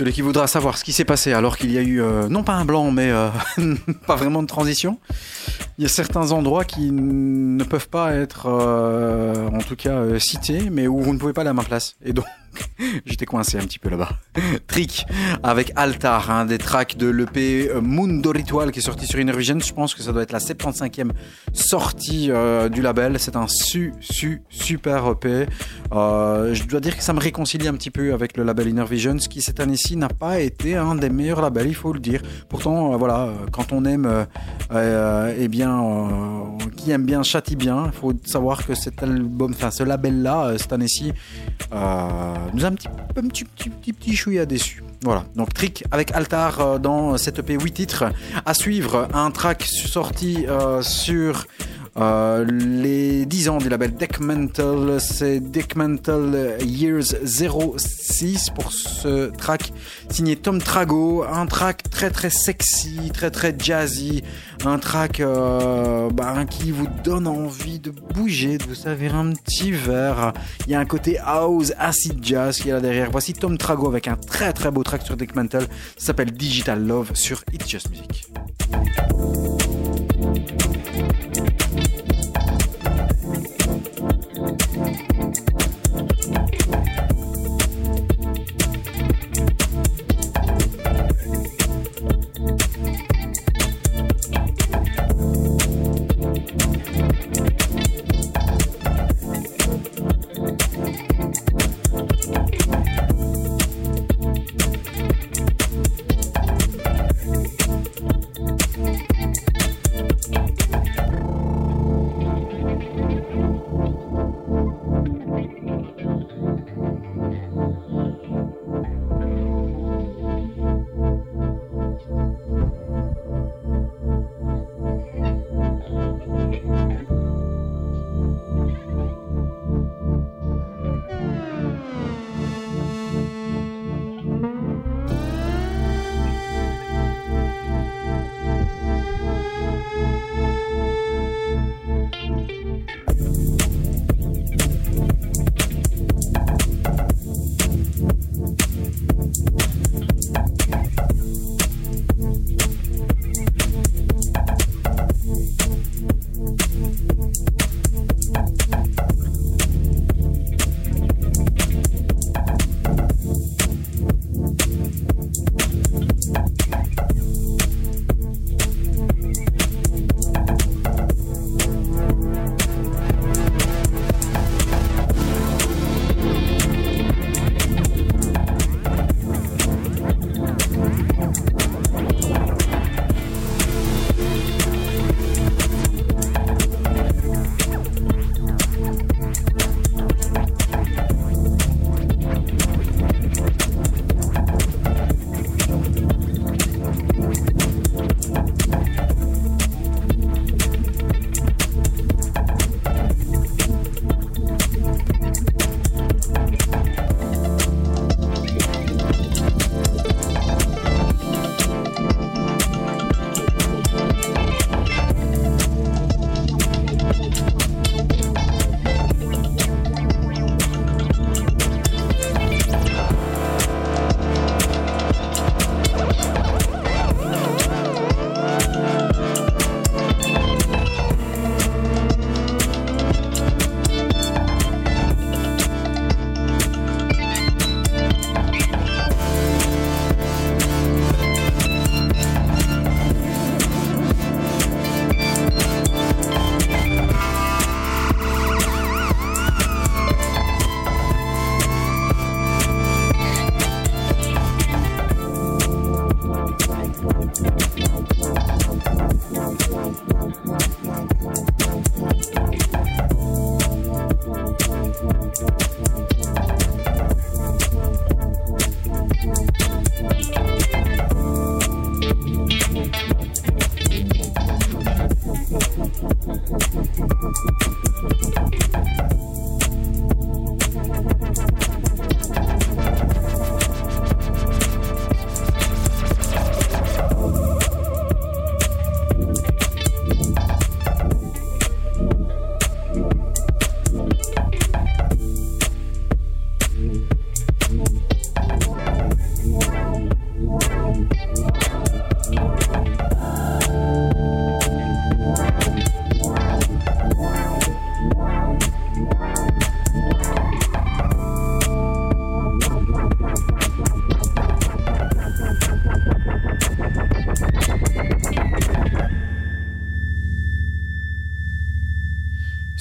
Celui qui voudra savoir ce qui s'est passé alors qu'il y a eu, euh, non pas un blanc, mais euh, pas vraiment de transition. Il y a certains endroits qui ne peuvent pas être, euh, en tout cas, cités, mais où vous ne pouvez pas aller à ma place. Et donc, j'étais coincé un petit peu là-bas. Trick avec Altar, un des tracks de l'EP euh, Mundo Ritual qui est sorti sur Innervision. Je pense que ça doit être la 75e sortie euh, du label. C'est un su, su, super EP. Euh, je dois dire que ça me réconcilie un petit peu avec le label Inner Visions, qui cette année-ci n'a pas été un des meilleurs labels, il faut le dire. Pourtant, voilà, quand on aime, eh bien, qui aime bien châtie bien. Il faut savoir que cet album, enfin ce label-là, cette année-ci, nous a un petit, un petit, petit, petit, petit chouïa déçu. Voilà, donc Trick avec Altar euh, dans cette EP 8 titres. À suivre, un track sorti euh, sur euh, les 10 ans du label Deck Mental, c'est Deck Mental Years 06 pour ce track signé Tom Trago, un track très très sexy, très très jazzy, un track euh, bah, qui vous donne envie de bouger, de vous servir un petit verre. Il y a un côté house, acid jazz qui est là derrière. Voici Tom Trago avec un très très beau track sur Deck Mental, s'appelle Digital Love sur It's Just Music.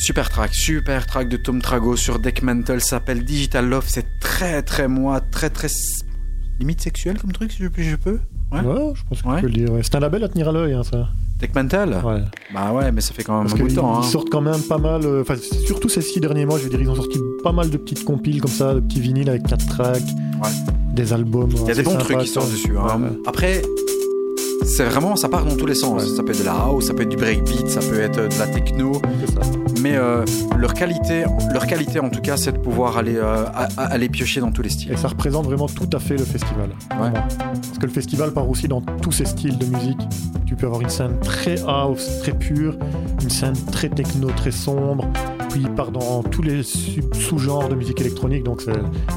Super track, super track de Tom Trago sur Deck Mental, ça s'appelle Digital Love, c'est très très moi, très très limite sexuel comme truc si je, je peux. Ouais. Ouais, je pense que Ouais. peux le dire. ouais. C'est un label à tenir à l'œil, hein, ça. Deck Mental Ouais. Bah ouais, mais ça fait quand même bout de temps. hein. ils sortent quand même pas mal. euh, Enfin, surtout ces six derniers mois, je veux dire, ils ont sorti pas mal de petites compiles comme ça, de petits vinyles avec quatre tracks, des albums. Il y a des bons trucs qui sortent dessus. hein. Après, c'est vraiment, ça part dans tous les sens. Ça peut être de la house, ça peut être du breakbeat, ça peut être de la techno. C'est ça. Mais euh, leur qualité, leur qualité en tout cas, c'est de pouvoir aller, euh, aller piocher dans tous les styles. Et ça représente vraiment tout à fait le festival. Ouais. Parce que le festival part aussi dans tous ces styles de musique. Tu peux avoir une scène très house, très pure, une scène très techno, très sombre, puis il part dans tous les sous-genres de musique électronique. Donc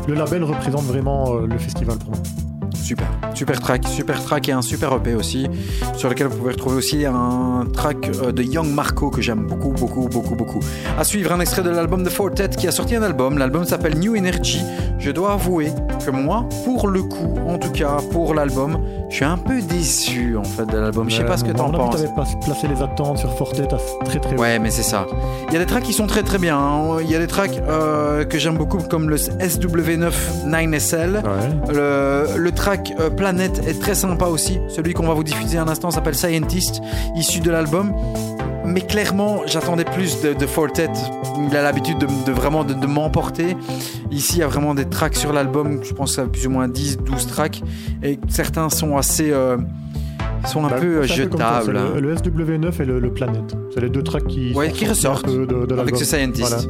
le label représente vraiment euh, le festival pour moi. Super, super track, super track et un super EP aussi, sur lequel vous pouvez retrouver aussi un track euh, de Young Marco que j'aime beaucoup, beaucoup, beaucoup, beaucoup. À suivre un extrait de l'album de Fortet qui a sorti un album. L'album s'appelle New Energy. Je dois avouer que moi, pour le coup, en tout cas pour l'album, je suis un peu déçu en fait de l'album. Je sais pas ce que Euh, t'en penses. t'avais pas placé les attentes sur Fortet à très très. Ouais, mais c'est ça. Il y a des tracks qui sont très très bien. hein. Il y a des tracks euh, que j'aime beaucoup comme le SW9 9SL. Ouais. Le, le track euh, Planète est très sympa aussi. Celui qu'on va vous diffuser un instant s'appelle Scientist, issu de l'album. Mais clairement, j'attendais plus de, de Fortet. Il a l'habitude de, vraiment de, de m'emporter. Ici, il y a vraiment des tracks sur l'album. Je pense à plus ou moins 10, 12 tracks. Et certains sont assez. euh, sont un Bah, peu euh, un peu jetables. Le, le SW9 et le, le Planète. C'est les deux tracks qui, Ouais, ressortent peu de, de avec ce Scientist. Voilà.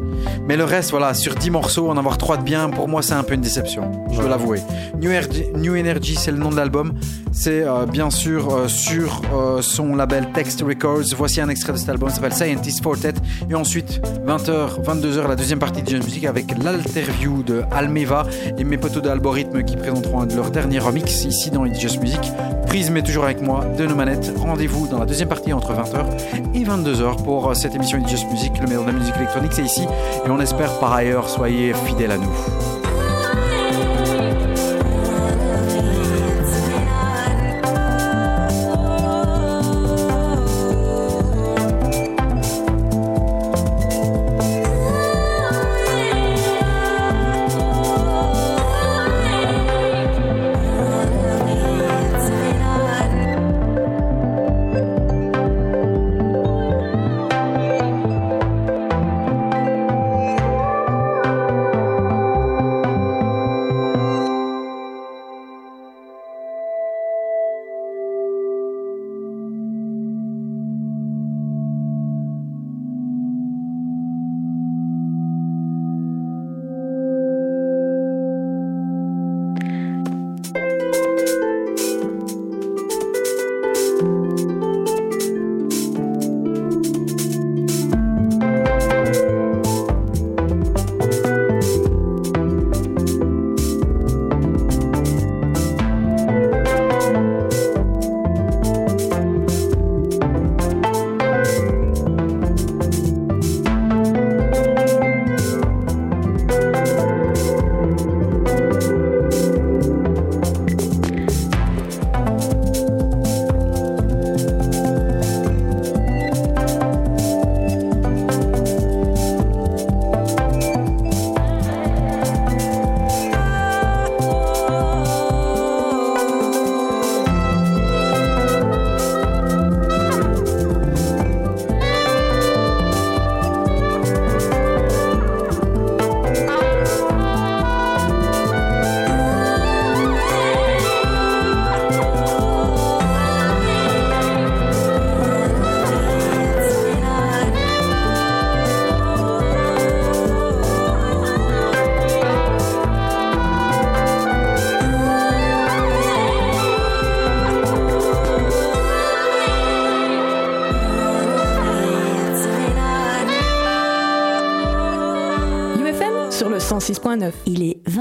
Mais le reste, voilà, sur 10 morceaux, en avoir 3 de bien, pour moi, c'est un peu une déception. Je dois l'avouer. New Energy, New Energy, c'est le nom de l'album. C'est euh, bien sûr euh, sur euh, son label Text Records. Voici un extrait de cet album, ça s'appelle Scientist Fortet. Et ensuite, 20h, 22h, la deuxième partie de Jeune Musique avec l'interview de Almeva et mes potos d'Algorithme qui présenteront un de leurs derniers remix ici dans It's Just Music. Prisme est toujours avec moi, de nos manettes. Rendez-vous dans la deuxième partie entre 20h et 22h pour euh, cette émission It's Just Music, le meilleur de la musique électronique, c'est ici. Et on espère par ailleurs, soyez fidèles à nous.